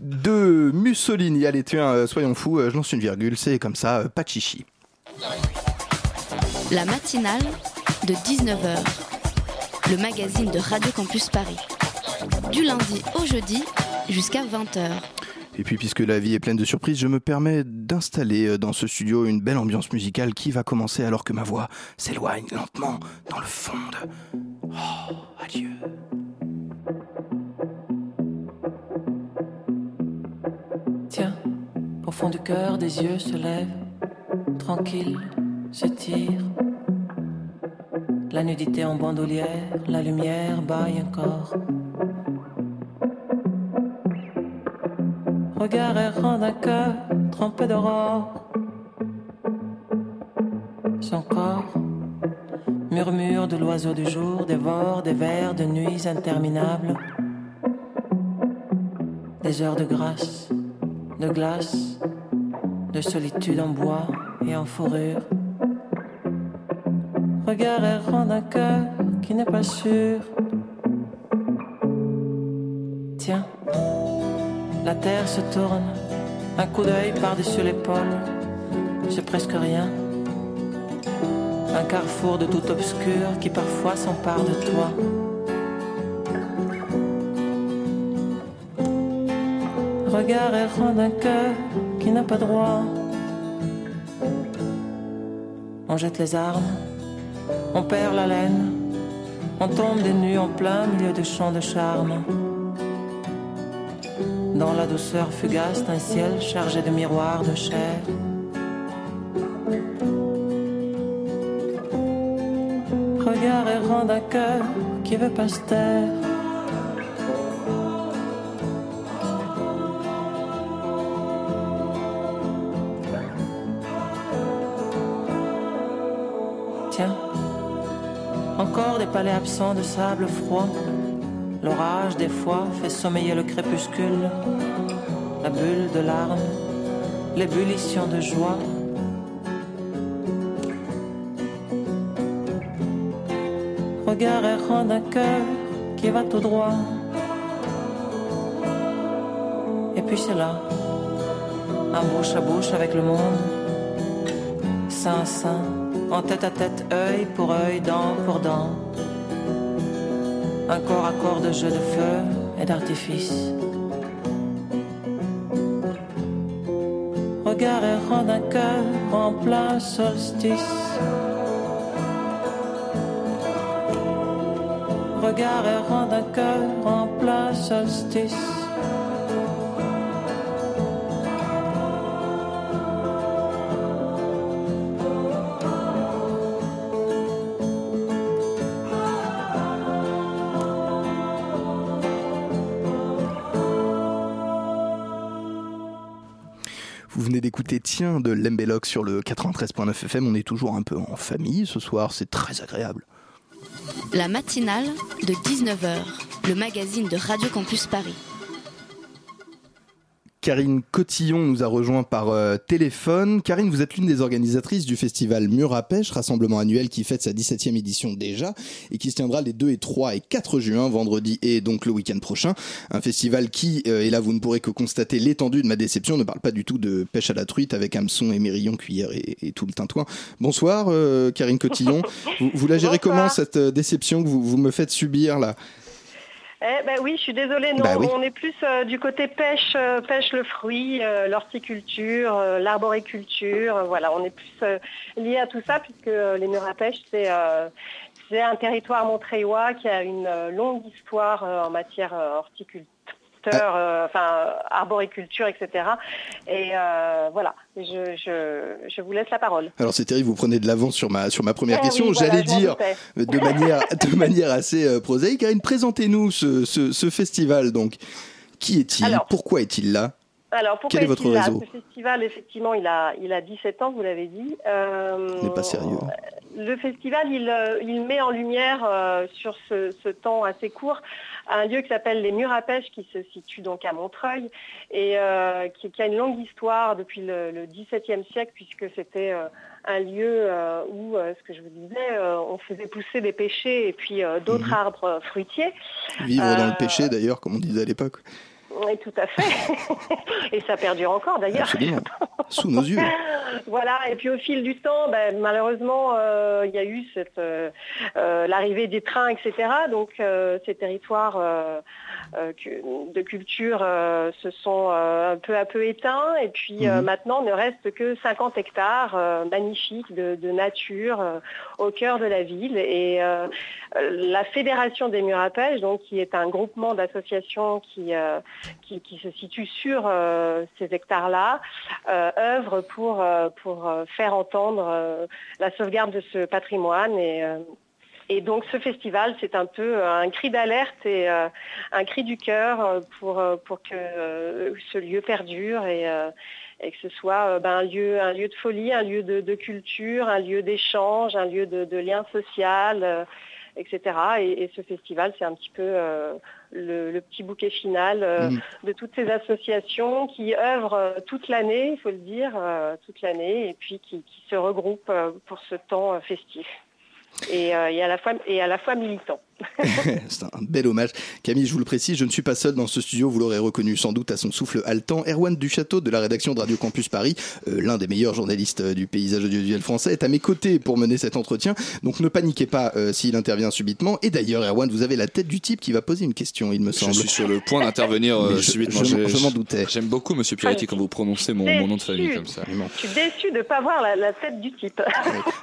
de Mussolini. Allez, tiens, euh, soyons fous, je lance une virgule, c'est comme ça, pas de chichi. La matinale de 19h, le magazine de Radio Campus Paris. Du lundi au jeudi jusqu'à 20h. Et puis, puisque la vie est pleine de surprises, je me permets d'installer euh, dans ce studio une belle ambiance musicale qui va commencer alors que ma voix s'éloigne lentement dans le fond de... Oh, adieu. Tiens, au fond du cœur, des yeux se lèvent, tranquille, s'étire. La nudité en bandoulière, la lumière baille encore. Regard errant d'un cœur trempé d'aurore. Son corps, murmure de l'oiseau du jour, dévore des vers de nuits interminables. Des heures de grâce, de glace, de solitude en bois et en fourrure. Regard errant d'un cœur qui n'est pas sûr. Tiens, la terre se tourne, un coup d'œil par-dessus l'épaule, c'est presque rien. Un carrefour de tout obscur qui parfois s'empare de toi. Regard errant d'un cœur qui n'a pas droit. On jette les armes, on perd la laine, on tombe des nues en plein milieu de champs de charme. Dans la douceur fugace d'un ciel chargé de miroirs de chair. Regard errant d'un cœur qui veut pas se taire. Tiens, encore des palais absents de sable froid. L'orage, des fois, fait sommeiller le crépuscule. La bulle de larmes, l'ébullition de joie. Regard errant d'un cœur qui va tout droit. Et puis c'est là, un bouche à bouche avec le monde. Sein à sein, en tête à tête, œil pour œil, dent pour dent. Un corps à corps de jeu de feu et d'artifice. Regard errant d'un cœur en plein solstice. Regard errant d'un cœur en plein solstice. De Lembeloc sur le 93.9 FM. On est toujours un peu en famille ce soir, c'est très agréable. La matinale de 19h, le magazine de Radio Campus Paris. Karine Cotillon nous a rejoint par euh, téléphone. Karine, vous êtes l'une des organisatrices du festival Mur à Pêche, rassemblement annuel qui fête sa 17e édition déjà et qui se tiendra les 2 et 3 et 4 juin, vendredi et donc le week-end prochain. Un festival qui, euh, et là vous ne pourrez que constater l'étendue de ma déception, ne parle pas du tout de pêche à la truite avec hameçon, émerillon, cuillère et, et tout le tintouin. Bonsoir euh, Karine Cotillon. [laughs] vous, vous la gérez Bonsoir. comment cette euh, déception que vous, vous me faites subir là? Eh ben oui, je suis désolée, non, Bah oui. on est plus euh, du côté pêche, euh, pêche le fruit, euh, l'horticulture, l'arboriculture, voilà, on est plus lié à tout ça puisque les murs à pêche, c'est un territoire montréois qui a une longue histoire en matière euh, euh, enfin arboriculture, etc. Et euh, voilà, je, je, je vous laisse la parole. Alors c'est terrible, vous prenez de l'avance sur ma sur ma première Eh question. oui, J'allais dire de [laughs] manière de manière assez euh, prosaïque. Karine, présentez-nous ce, ce, ce festival. Donc, qui est-il? Pourquoi est-il là? Alors, pourquoi Quel est votre là? réseau? Ce festival, effectivement, il a, il a 17 ans, vous l'avez dit. Euh, n'est pas sérieux. Le festival, il, il met en lumière euh, sur ce, ce temps assez court un lieu qui s'appelle les Murs à Pêche, qui se situe donc à Montreuil et euh, qui, qui a une longue histoire depuis le, le XVIIe siècle, puisque c'était euh, un lieu euh, où, ce que je vous disais, on faisait pousser des pêchers et puis d'autres Mhm. arbres fruitiers. Vivre dans le péché d'ailleurs, comme on disait à l'époque. Oui, tout à fait. [laughs] et ça perdure encore d'ailleurs. Sous nos yeux. [laughs] Voilà, et puis au fil du temps, ben, malheureusement, euh, il y a eu cette, euh, euh, l'arrivée des trains, etc. Donc euh, ces territoires de culture euh, se sont euh, un peu à peu éteints. Et puis euh, Mhm. maintenant, ne reste que 50 hectares euh, magnifiques de, de nature euh, au cœur de la ville. Et euh, euh, la Fédération des murs à pêche, donc, qui est un groupement d'associations qui, euh, qui, qui se situe sur euh, ces hectares-là, euh, œuvre pour, euh, pour euh, faire entendre euh, la sauvegarde de ce patrimoine et, euh, Et donc ce festival, c'est un peu euh, un cri d'alerte et euh, un cri du cœur euh, pour, pour que ce lieu perdure et, et que ce soit ben, un, lieu, un lieu de folie, un lieu de, de culture, un lieu d'échange, un lieu de, de lien social, etc. Et, et ce festival, c'est un petit peu euh, le, le petit bouquet final euh, Mhm. de toutes ces associations qui œuvrent euh, toute l'année, il faut le dire, toute l'année, et puis qui, qui se regroupent pour ce temps festif. Et, euh, et, à la fois, et à la fois militant. [laughs] C'est un bel hommage. Camille, je vous le précise, je ne suis pas seul dans ce studio, vous l'aurez reconnu sans doute à son souffle haletant. Erwan Duchâteau de la rédaction de Radio Campus Paris, euh, l'un des meilleurs journalistes euh, du paysage audiovisuel français, est à mes côtés pour mener cet entretien. Donc ne paniquez pas euh, s'il intervient subitement. Et d'ailleurs, Erwan, vous avez la tête du type qui va poser une question, il me Je semble. suis sur le point d'intervenir euh, je- subitement. je m'en- je doutais. J'aime beaucoup, monsieur Piretti, quand vous prononcez mon, mon nom de famille comme ça. Je suis déçue de ne pas voir la, la tête du type.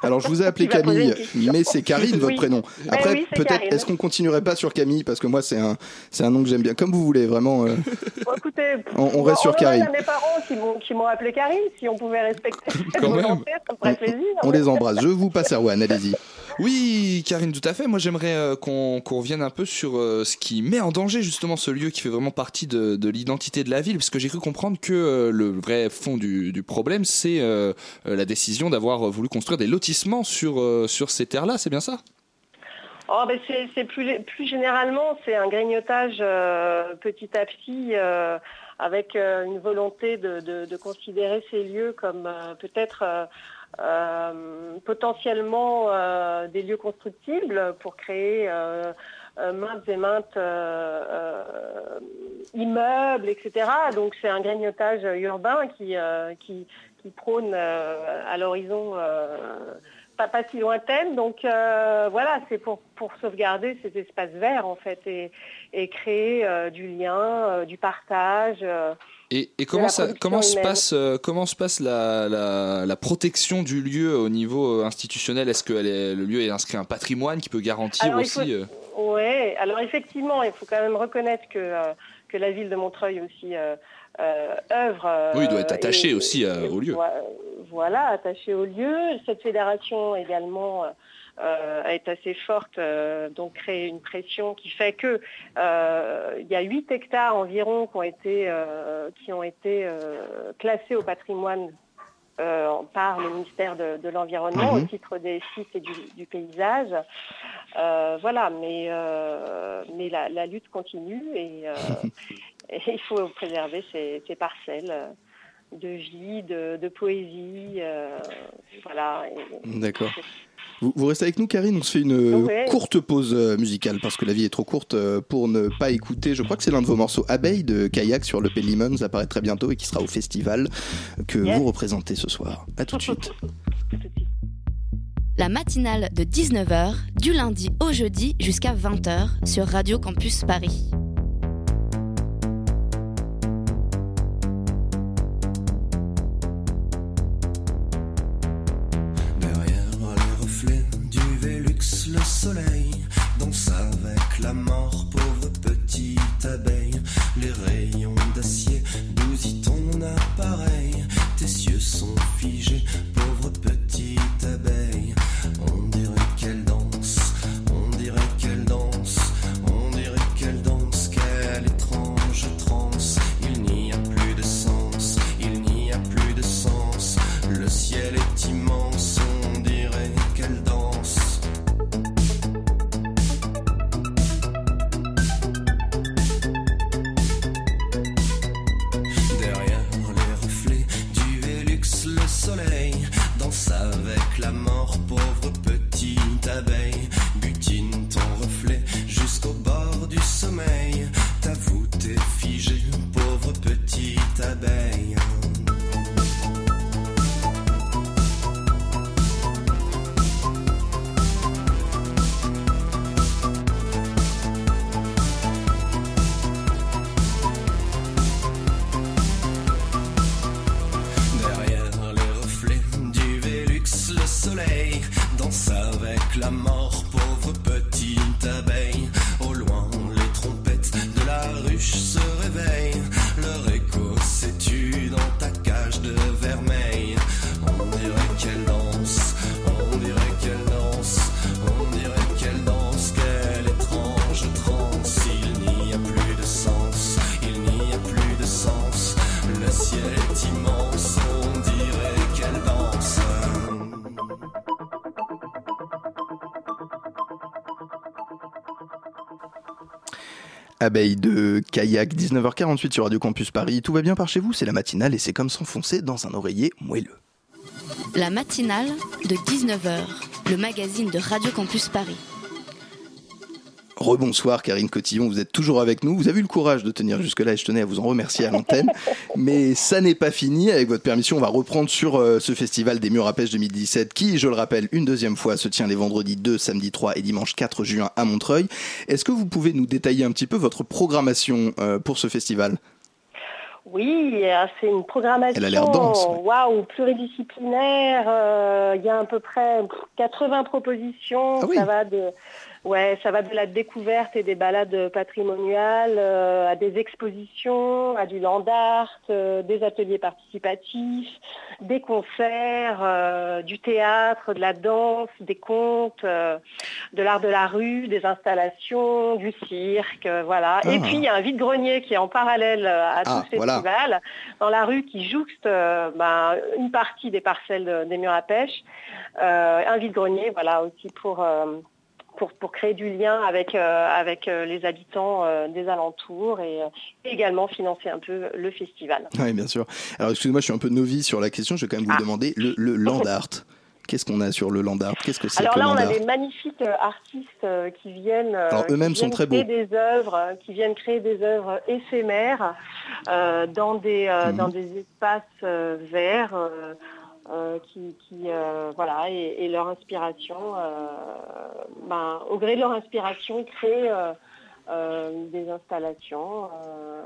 Alors je vous ai [laughs] appelé Camille, mais c'est Karine votre Oui. prénom. Ben Après, oui, peut-être. Est-ce qu'on continuerait pas sur Camille parce que moi c'est un, c'est un nom que j'aime bien. Comme vous voulez, vraiment. euh, Bon, écoutez, On- on reste sur Karine. à mes parents qui m'ont, qui m'ont appelé Karine, si on pouvait respecter Quand même. volonté, ça me ferait plaisir. on les embrasse. Je vous passe Erwan, allez-y. Oui, Karine, tout à fait. Moi, j'aimerais euh, qu'on qu'on revienne un peu sur euh, ce qui met en danger justement ce lieu qui fait vraiment partie de, de l'identité de la ville, parce que j'ai cru comprendre que euh, le vrai fond du, du problème, c'est la décision d'avoir voulu construire des lotissements sur, euh, sur ces terres-là, c'est bien ça? Oh, ben c'est, plus, généralement, c'est un grignotage euh, petit à petit euh, avec euh, une volonté de, considérer ces lieux comme peut-être potentiellement des lieux constructibles pour créer maintes et maintes immeubles, etc. Donc c'est un grignotage urbain qui, prône à l'horizon pas, pas si lointaine. Donc euh, voilà, c'est pour, pour sauvegarder ces espaces verts en fait et, et créer euh, du lien, euh, du partage. Et, et comment, ça, comment se passe, comment se passe la, la, la protection du lieu au niveau institutionnel? Est-ce que elle est- le lieu est inscrit à un patrimoine qui peut garantir Alors, aussi Ouais, alors effectivement, il faut quand même reconnaître que, que la ville de Montreuil aussi œuvre. euh, Oui, il doit être attaché et- aussi à- au lieu. voi- Voilà, attaché au lieu. Cette fédération également euh, est assez forte, euh, donc crée une pression qui fait que euh, il y a 8 hectares environ qui ont été, euh, qui ont été euh, classés au patrimoine euh, par le ministère de, de l'Environnement Mhm. au titre des sites et du, du paysage. Euh, voilà, mais, euh, mais la, la lutte continue et, euh, [laughs] et il faut préserver ces, ces parcelles euh, de vie, de, de poésie. euh, voilà. D'accord. Vous, vous restez avec nous, Karine On se fait une Ouais. courte pause euh, musicale parce que la vie est trop courte pour ne pas écouter. Je crois que c'est l'un de vos morceaux Abeille de Kayak sur le Lemon. Ça paraît très bientôt et qui sera au festival que Yes. vous représentez ce soir. À tout de suite. [laughs] La matinale de 19h, du lundi au jeudi jusqu'à 20h sur Radio Campus Paris. La mort, pauvre petite abeille. Les rayons Abeille de kayak, 19h48 sur Radio Campus Paris. Tout va bien par chez vous C'est la matinale et c'est comme s'enfoncer dans un oreiller moelleux. La matinale de 19h, le magazine de Radio Campus Paris. Rebonsoir Karine Cotillon, vous êtes toujours avec nous. Vous avez eu le courage de tenir jusque-là et je tenais à vous en remercier à l'antenne. [laughs] Mais ça n'est pas fini. Avec votre permission, on va reprendre sur euh, ce festival des Murs à Pêche 2017 qui, je le rappelle, une deuxième fois se tient les vendredis 2, samedi 3 et dimanche 4 juin à Montreuil. Est-ce que vous pouvez nous détailler un petit peu votre programmation euh, pour ce festival? Oui, euh, c'est une programmation Elle a l'air dense, ouais. waouh, pluridisciplinaire. euh, Il y a à peu près pff, 80 propositions. Ah oui. Ça va de ouais, ça va de la découverte et des balades patrimoniales euh, à des expositions, à du land art, euh, des ateliers participatifs, des concerts, euh, du théâtre, de la danse, des contes, de l'art de la rue, des installations, du cirque, voilà. Et Ah. puis il y a un vide-grenier qui est en parallèle à Ah, tout ce voilà. festival, dans la rue qui jouxte ben, une partie des parcelles de- des murs à pêche. Un vide-grenier, voilà, aussi pour, pour, pour créer du lien avec, euh, avec euh, les habitants euh, des alentours et, euh, également financer un peu le festival. Oui, bien sûr. Alors, excusez-moi, je suis un peu novice sur la question. Je vais quand même vous Ah. demander le, le land art. Qu'est-ce qu'on a sur le land art? Qu'est-ce que c'est Alors là, on a des magnifiques artistes qui viennent, qui sont très créer beaux. des œuvres, qui viennent créer des œuvres éphémères euh, dans des euh, Mhm. dans des espaces euh, verts. Euh, qui, qui, euh, voilà et, et leur inspiration euh, ben, au gré de leur inspiration créent euh, des installations euh,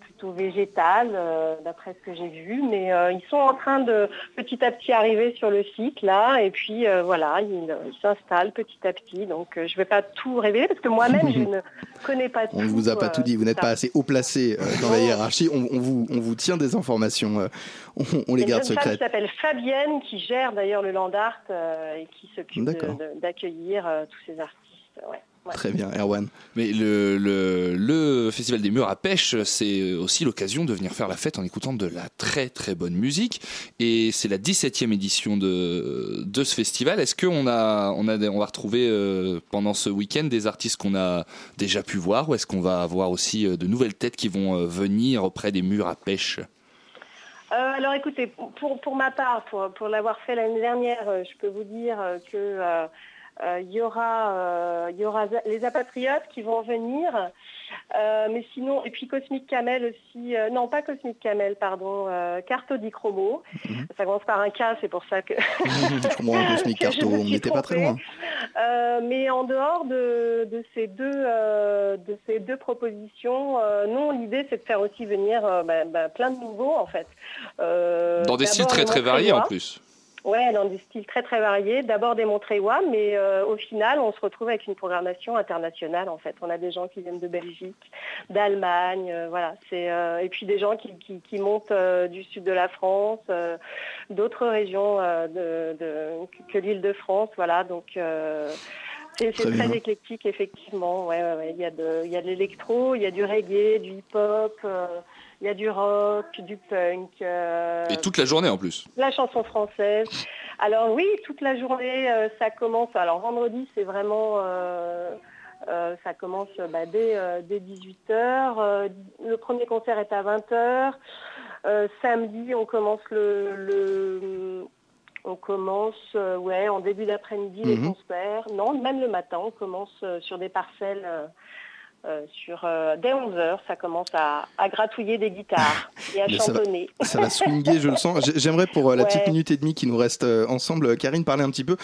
plutôt végétales euh, d'après ce que j'ai vu mais euh, ils sont en train de petit à petit arriver sur le site là et puis euh, voilà ils s'installent petit à petit donc je vais pas tout révéler parce que moi-même je [laughs] ne connais pas tout On ne vous a pas tout dit, vous n'êtes pas assez haut placé dans la hiérarchie. On, on vous, on vous tient des informations, on, on les garde une jeune femme qui secrètes. s'appelle Fabienne qui gère d'ailleurs le Land Art et qui s'occupe d'accueillir tous ces artistes. ouais. Ouais. Très bien, Erwan. Mais le, le, le Festival des Murs à Pêche, c'est aussi l'occasion de venir faire la fête en écoutant de la très très bonne musique. Et c'est la 17e édition de, de ce festival. Est-ce qu'on a, on a, on va retrouver euh, pendant ce week-end des artistes qu'on a déjà pu voir ou est-ce qu'on va avoir aussi euh, de nouvelles têtes qui vont euh, venir auprès des Murs à Pêche? Euh, alors écoutez, pour, pour ma part, pour, pour l'avoir fait l'année dernière, je peux vous dire que euh, il y aura, euh, il y aura les apatriotes qui vont venir, Euh, mais sinon, et puis Cosmic Camel aussi, euh, non pas Cosmic Camel, pardon, euh, Carto di Chromo. Ça commence par un K, c'est pour ça que. [laughs] comprends, Cosmic [laughs] Carto, on n'était pas très loin. Euh, mais en dehors de, de ces deux euh, de ces deux propositions, euh, non, l'idée c'est de faire aussi venir euh, bah, bah, plein de nouveaux en fait. Euh, Dans des styles très très variés en Montréois. Ouais, dans des styles très très variés. D'abord des Montréois, mais euh, au final, on se retrouve avec une programmation internationale en fait. On a des gens qui viennent de Belgique, d'Allemagne, euh, voilà. C'est euh, et puis des gens qui, qui, qui montent du sud de la France, d'autres régions de, de- que l'île de France, voilà. Donc c'est Très éclectique effectivement. Ouais, ouais, ouais. Il y a de il y a de l'électro, il y a du reggae, du hip-hop. Il y a du rock, du punk. euh, Et toute la journée en plus. la chanson française. Alors oui, toute la journée, euh, ça commence. Alors vendredi, c'est vraiment, euh, ça commence bah, dès, dès 18h. le premier concert est à 20h. samedi, on commence le, le- on commence, euh, ouais, en début d'après-midi les Mhm. concerts. Non, même le matin, on commence euh, sur des parcelles. euh, euh, sur euh, dès 11h, ça commence à, à gratouiller des guitares et à [laughs] Mais ça va- chantonner. Ça va swinguer, je le sens. J'ai- J'aimerais pour euh, la Ouais. petite minute et demie qui nous reste ensemble, Karine, parler un petit peu,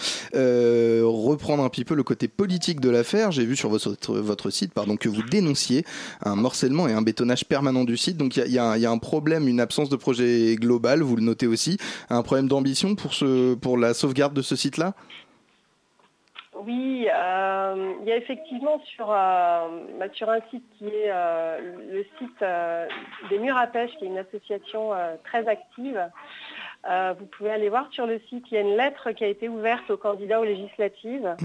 reprendre un petit peu le côté politique de l'affaire. J'ai vu sur votre, votre site pardon, que vous dénonciez un morcellement et un bétonnage permanent du site. Donc il y y, a un- il y a un problème, une absence de projet global, vous le notez aussi, un problème d'ambition pour, ce, pour la sauvegarde de ce site-là? Oui, euh, il y a effectivement sur, euh, bah, sur un site qui est euh, le site des Murs à Pêche, qui est une association très active. Vous pouvez aller voir sur le site, il y a une lettre qui a été ouverte aux candidats aux législatives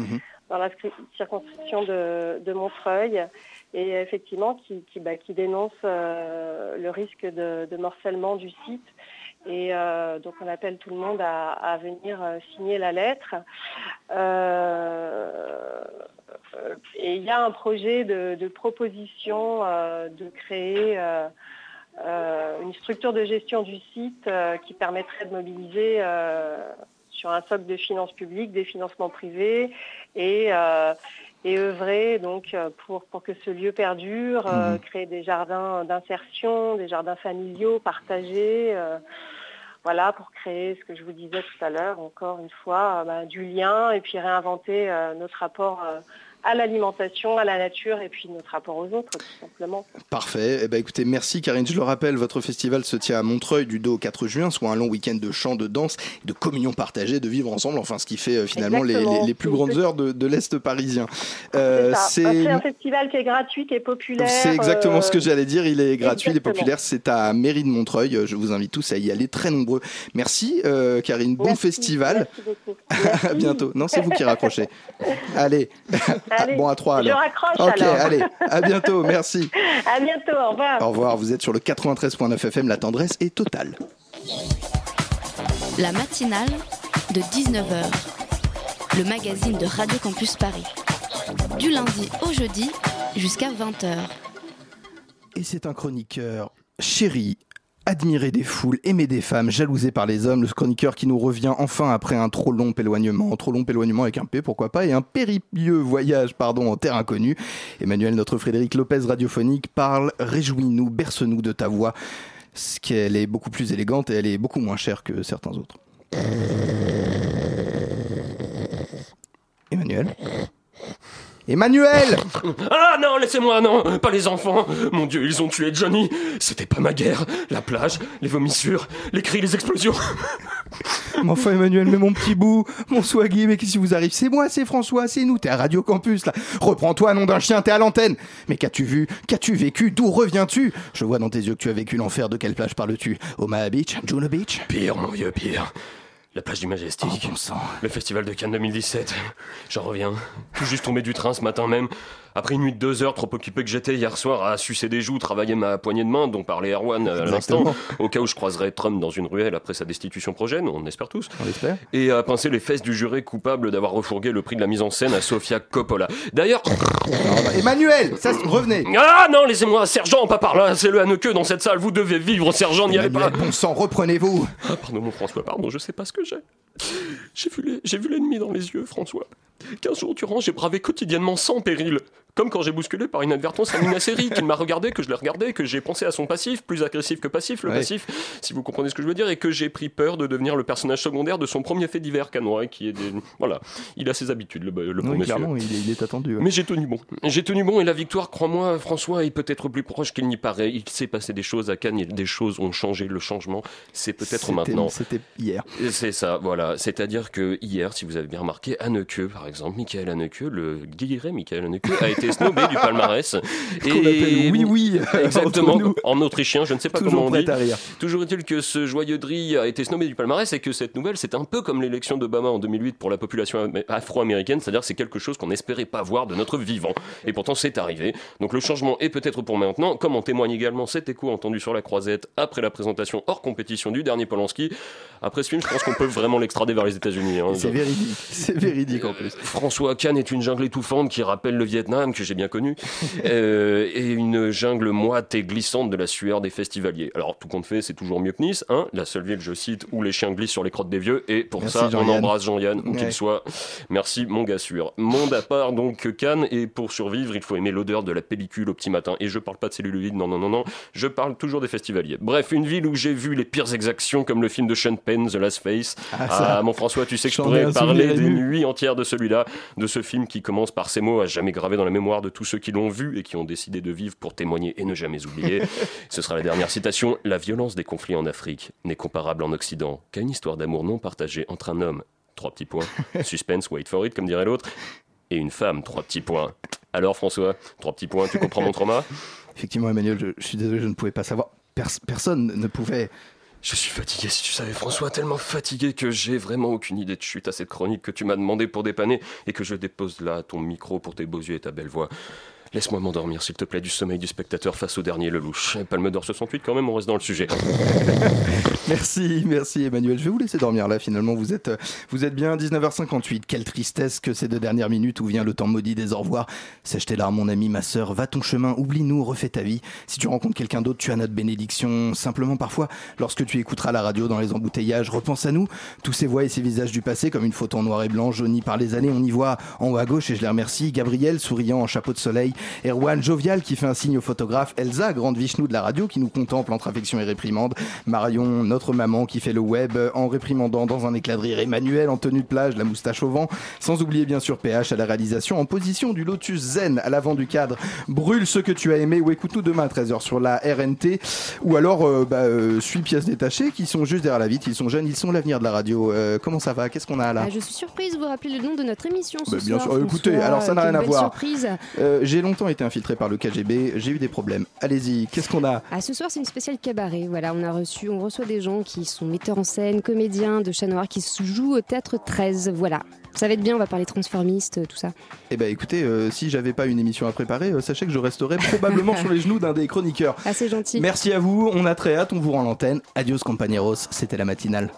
dans la scri- circonscription de, de Montreuil. et effectivement qui, qui, bah, qui dénonce le risque de, de morcellement du site. Et euh, donc on appelle tout le monde à, venir euh, signer la lettre. Euh, et il y a un projet de, proposition de créer une structure de gestion du site qui permettrait de mobiliser sur un socle de finances publiques des financements privés et, et œuvrer donc euh, pour, pour que ce lieu perdure, euh, Mhm. créer des jardins d'insertion, des jardins familiaux partagés. euh, voilà, pour créer ce que je vous disais tout à l'heure, encore une fois, euh, bah, du lien et puis réinventer euh, notre rapport euh, à l'alimentation, à la nature et puis notre rapport aux autres, tout simplement. Parfait. Eh ben, écoutez, merci Karine. Je le rappelle, votre festival se tient à Montreuil du 2 au 4 juin, soit un long week-end de chant, de danse, de communion partagée, de vivre ensemble, enfin ce qui fait euh, finalement les, Exactement. les- les plus grandes heures de, de l'Est parisien. Euh, C'est C'est un festival qui est gratuit, qui est populaire. c'est exactement ce que euh, j'allais dire. Il est gratuit, il est populaire. C'est à Mairie de Montreuil. Euh, Je vous invite tous à y aller, très nombreux. Merci euh, Karine. Bon festival. Merci [laughs] à bientôt. Non, c'est vous qui raccrochez. Allez. [laughs] Allez, bon, à trois je alors. raccroche, Ok, alors. allez. À [laughs] bientôt. Merci. À bientôt, au revoir. Au revoir. Vous êtes sur le 93.9 FM. La tendresse est totale. La matinale de 19h, le magazine de Radio Campus Paris. Du lundi au jeudi jusqu'à 20h. Et c'est un chroniqueur chéri, admiré des foules, aimé des femmes, jalousé par les hommes, le chroniqueur qui nous revient enfin après un trop long éloignement, trop long éloignement avec un P, pourquoi pas, et un périlleux voyage, pardon, en terre inconnue. Emmanuel, notre Frédéric Lopez radiophonique, parle, réjouis-nous, berce-nous de ta voix, ce qu'elle est beaucoup plus élégante et elle est beaucoup moins chère que certains autres. Emmanuel? Emmanuel [laughs] Ah non, laissez-moi, non, pas les enfants. Mon Dieu, ils ont tué Johnny. C'était pas ma guerre. La plage, les vomissures, les cris, les explosions. Mais enfin Emmanuel, mais mon petit bout, mon swaggy, mais qu'est-ce qui vous arrive? C'est moi, c'est François, c'est nous, t'es à Radio Campus là. Reprends-toi, nom d'un chien, t'es à l'antenne. Mais qu'as-tu vu? Qu'as-tu vécu? D'où reviens-tu? Je vois dans tes yeux que tu as vécu l'enfer, de quelle plage parles-tu? Omaha Beach Juno Beach? Pire, mon vieux, pire. La plage du Majestic. Oh, bon sang. Le festival de Cannes 2017. J'en reviens. Tout juste tombé du train ce matin même. Après une nuit de deux heures, trop occupé que j'étais hier soir à sucer des joues, travailler ma poignée de main, dont parlait Erwan à l'instant, au cas où je croiserais Trump dans une ruelle après sa destitution prochaine, on espère tous. On l'espère. Et à pincer les fesses du juré coupable d'avoir refourgué le prix de la mise en scène à Sofia Coppola. D'ailleurs. [laughs] Emmanuel, ça, revenez. Ah non, laissez-moi, sergent, pas par là, c'est le Hanneke dans cette salle, vous devez vivre, sergent, n'y allez pas. Bon sang, reprenez-vous. Ah, pardon, mon François, pardon, je sais pas ce que j'ai. J'ai vu l'ennemi dans les yeux, François. 15 jours durant, j'ai bravé quotidiennement sans péril. Comme quand j'ai bousculé par inadvertance Amina Seri, qu'il m'a regardé, que je l'ai regardé, que j'ai pensé à son passif, plus agressif que passif, le Ouais. passif, si vous comprenez ce que je veux dire, et que j'ai pris peur de devenir le personnage secondaire de son premier fait divers canois, qui est des... Voilà, il a ses habitudes, le, le bon monsieur. clairement, il est, il est attendu. ouais. Mais j'ai tenu bon. J'ai tenu bon et la victoire, crois-moi, François, est peut-être plus proche qu'il n'y paraît. Il s'est passé des choses à Cannes, des choses ont changé. Le changement, c'est peut-être maintenant. C'était hier. C'est ça, voilà. C'est-à-dire que hier, si vous avez bien remarqué, Haneke, par exemple, Michael Haneke, le guiré Michael Haneke, a été [laughs] snobé du palmarès. [laughs] Qu'on appelle oui, oui, [laughs] Exactement, entre nous. en autrichien, je ne sais pas Toujours comment on dit. prêt à rire. Toujours est-il que ce joyeux Dri a été snobé du palmarès et que cette nouvelle, c'est un peu comme l'élection d'Obama en 2008 pour la population am- afro-américaine, c'est-à-dire que c'est quelque chose qu'on n'espérait pas voir de notre vivant. Et pourtant, c'est arrivé. Donc le changement est peut-être pour maintenant, comme en témoigne également cet écho entendu sur la croisette après la présentation hors compétition du dernier Polanski. Après ce film, je pense qu'on peut vraiment l'extrader vers les États-Unis. hein. C'est véridique. C'est véridique en plus. François Cannes est une jungle étouffante qui rappelle le Vietnam, que j'ai bien connu, [laughs] euh, et une jungle moite et glissante de la sueur des festivaliers. Alors, tout compte fait, c'est toujours mieux que Nice, hein, la seule ville, je cite, où les chiens glissent sur les crottes des vieux, et pour Merci, ça, on embrasse Jean-Yann, où Ouais. qu'il soit. Merci, mon gars sûr. Monde à part, donc, Cannes, et pour survivre, il faut aimer l'odeur de la pellicule au petit matin. Et je parle pas de celluloïdes, non, non, non, non, je parle toujours des festivaliers. Bref, une ville où j'ai vu les pires exactions, comme le film de Sean Penn, The Last Face. Ah, ça. Ah, mon François, tu sais que je pourrais parler des nuits entières de celui-là, de ce film qui commence par ces mots à jamais graver dans la mémoire de tous ceux qui l'ont vu et qui ont décidé de vivre pour témoigner et ne jamais oublier. Ce sera la dernière citation. La violence des conflits en Afrique n'est comparable en Occident qu'à une histoire d'amour non partagée entre un homme, trois petits points, [laughs] suspense, wait for it, comme dirait l'autre, et une femme, trois petits points. Alors François, trois petits points, tu comprends mon trauma? Effectivement, Emmanuel, je, je suis désolé, je ne pouvais pas savoir. Pers- personne ne pouvait. Je suis fatigué, si tu savais, François, tellement fatigué que j'ai vraiment aucune idée de chute à cette chronique que tu m'as demandé pour dépanner et que je dépose là ton micro pour tes beaux yeux et ta belle voix. Laisse-moi m'endormir, s'il te plaît, du sommeil du spectateur face au dernier Lelouch. Et Palme d'Or 68, quand même, on reste dans le sujet. [laughs] Merci, merci Emmanuel. Je vais vous laisser dormir là finalement. Vous êtes, vous êtes bien 19h58. Quelle tristesse que ces deux dernières minutes où vient le temps maudit des au revoir. Sèche tes larmes mon ami, ma sœur. Va ton chemin, oublie-nous, refais ta vie. Si tu rencontres quelqu'un d'autre, tu as notre bénédiction. Simplement parfois, lorsque tu écouteras la radio dans les embouteillages, repense à nous. Tous ces voix et ces visages du passé comme une photo en noir et blanc, jaunie par les années. On y voit en haut à gauche et je les remercie. Gabriel souriant en chapeau de soleil. Erwan jovial qui fait un signe au photographe. Elsa, grande Vishnu de la radio qui nous contemple entre affection et réprimande. Marion, notre maman qui fait le web en réprimandant dans un éclat de rire. Emmanuel en tenue de plage, la moustache au vent. Sans oublier bien sûr PH à la réalisation en position du Lotus Zen à l'avant du cadre. Brûle ce que tu as aimé ou écoute-nous demain à 13h sur la RNT ou alors euh, bah, euh, suis pièces détachées qui sont juste derrière la vitre. Ils sont jeunes, ils sont l'avenir de la radio. Euh, comment ça va? Qu'est-ce qu'on a là? Ah, je suis surprise, vous rappelez le nom de notre émission ce Bah, bien soir, sûr. Écoutez, alors ça n'a rien à voir. j'ai longtemps été infiltré par le KGB, j'ai eu des problèmes. Allez-y, qu'est-ce qu'on a Ah, ce soir, c'est une spéciale cabaret. Voilà, on a reçu, on reçoit des gens qui sont metteurs en scène, comédiens de Chat Noir, qui se jouent au théâtre 13. Voilà. Ça va être bien, on va parler transformiste, tout ça. Eh ben écoutez, euh, si j'avais pas une émission à préparer, euh, sachez que je resterais probablement [laughs] sur les genoux d'un des chroniqueurs. C'est gentil. Merci à vous, on a très hâte, on vous rend l'antenne. Adios compañeros, c'était la matinale.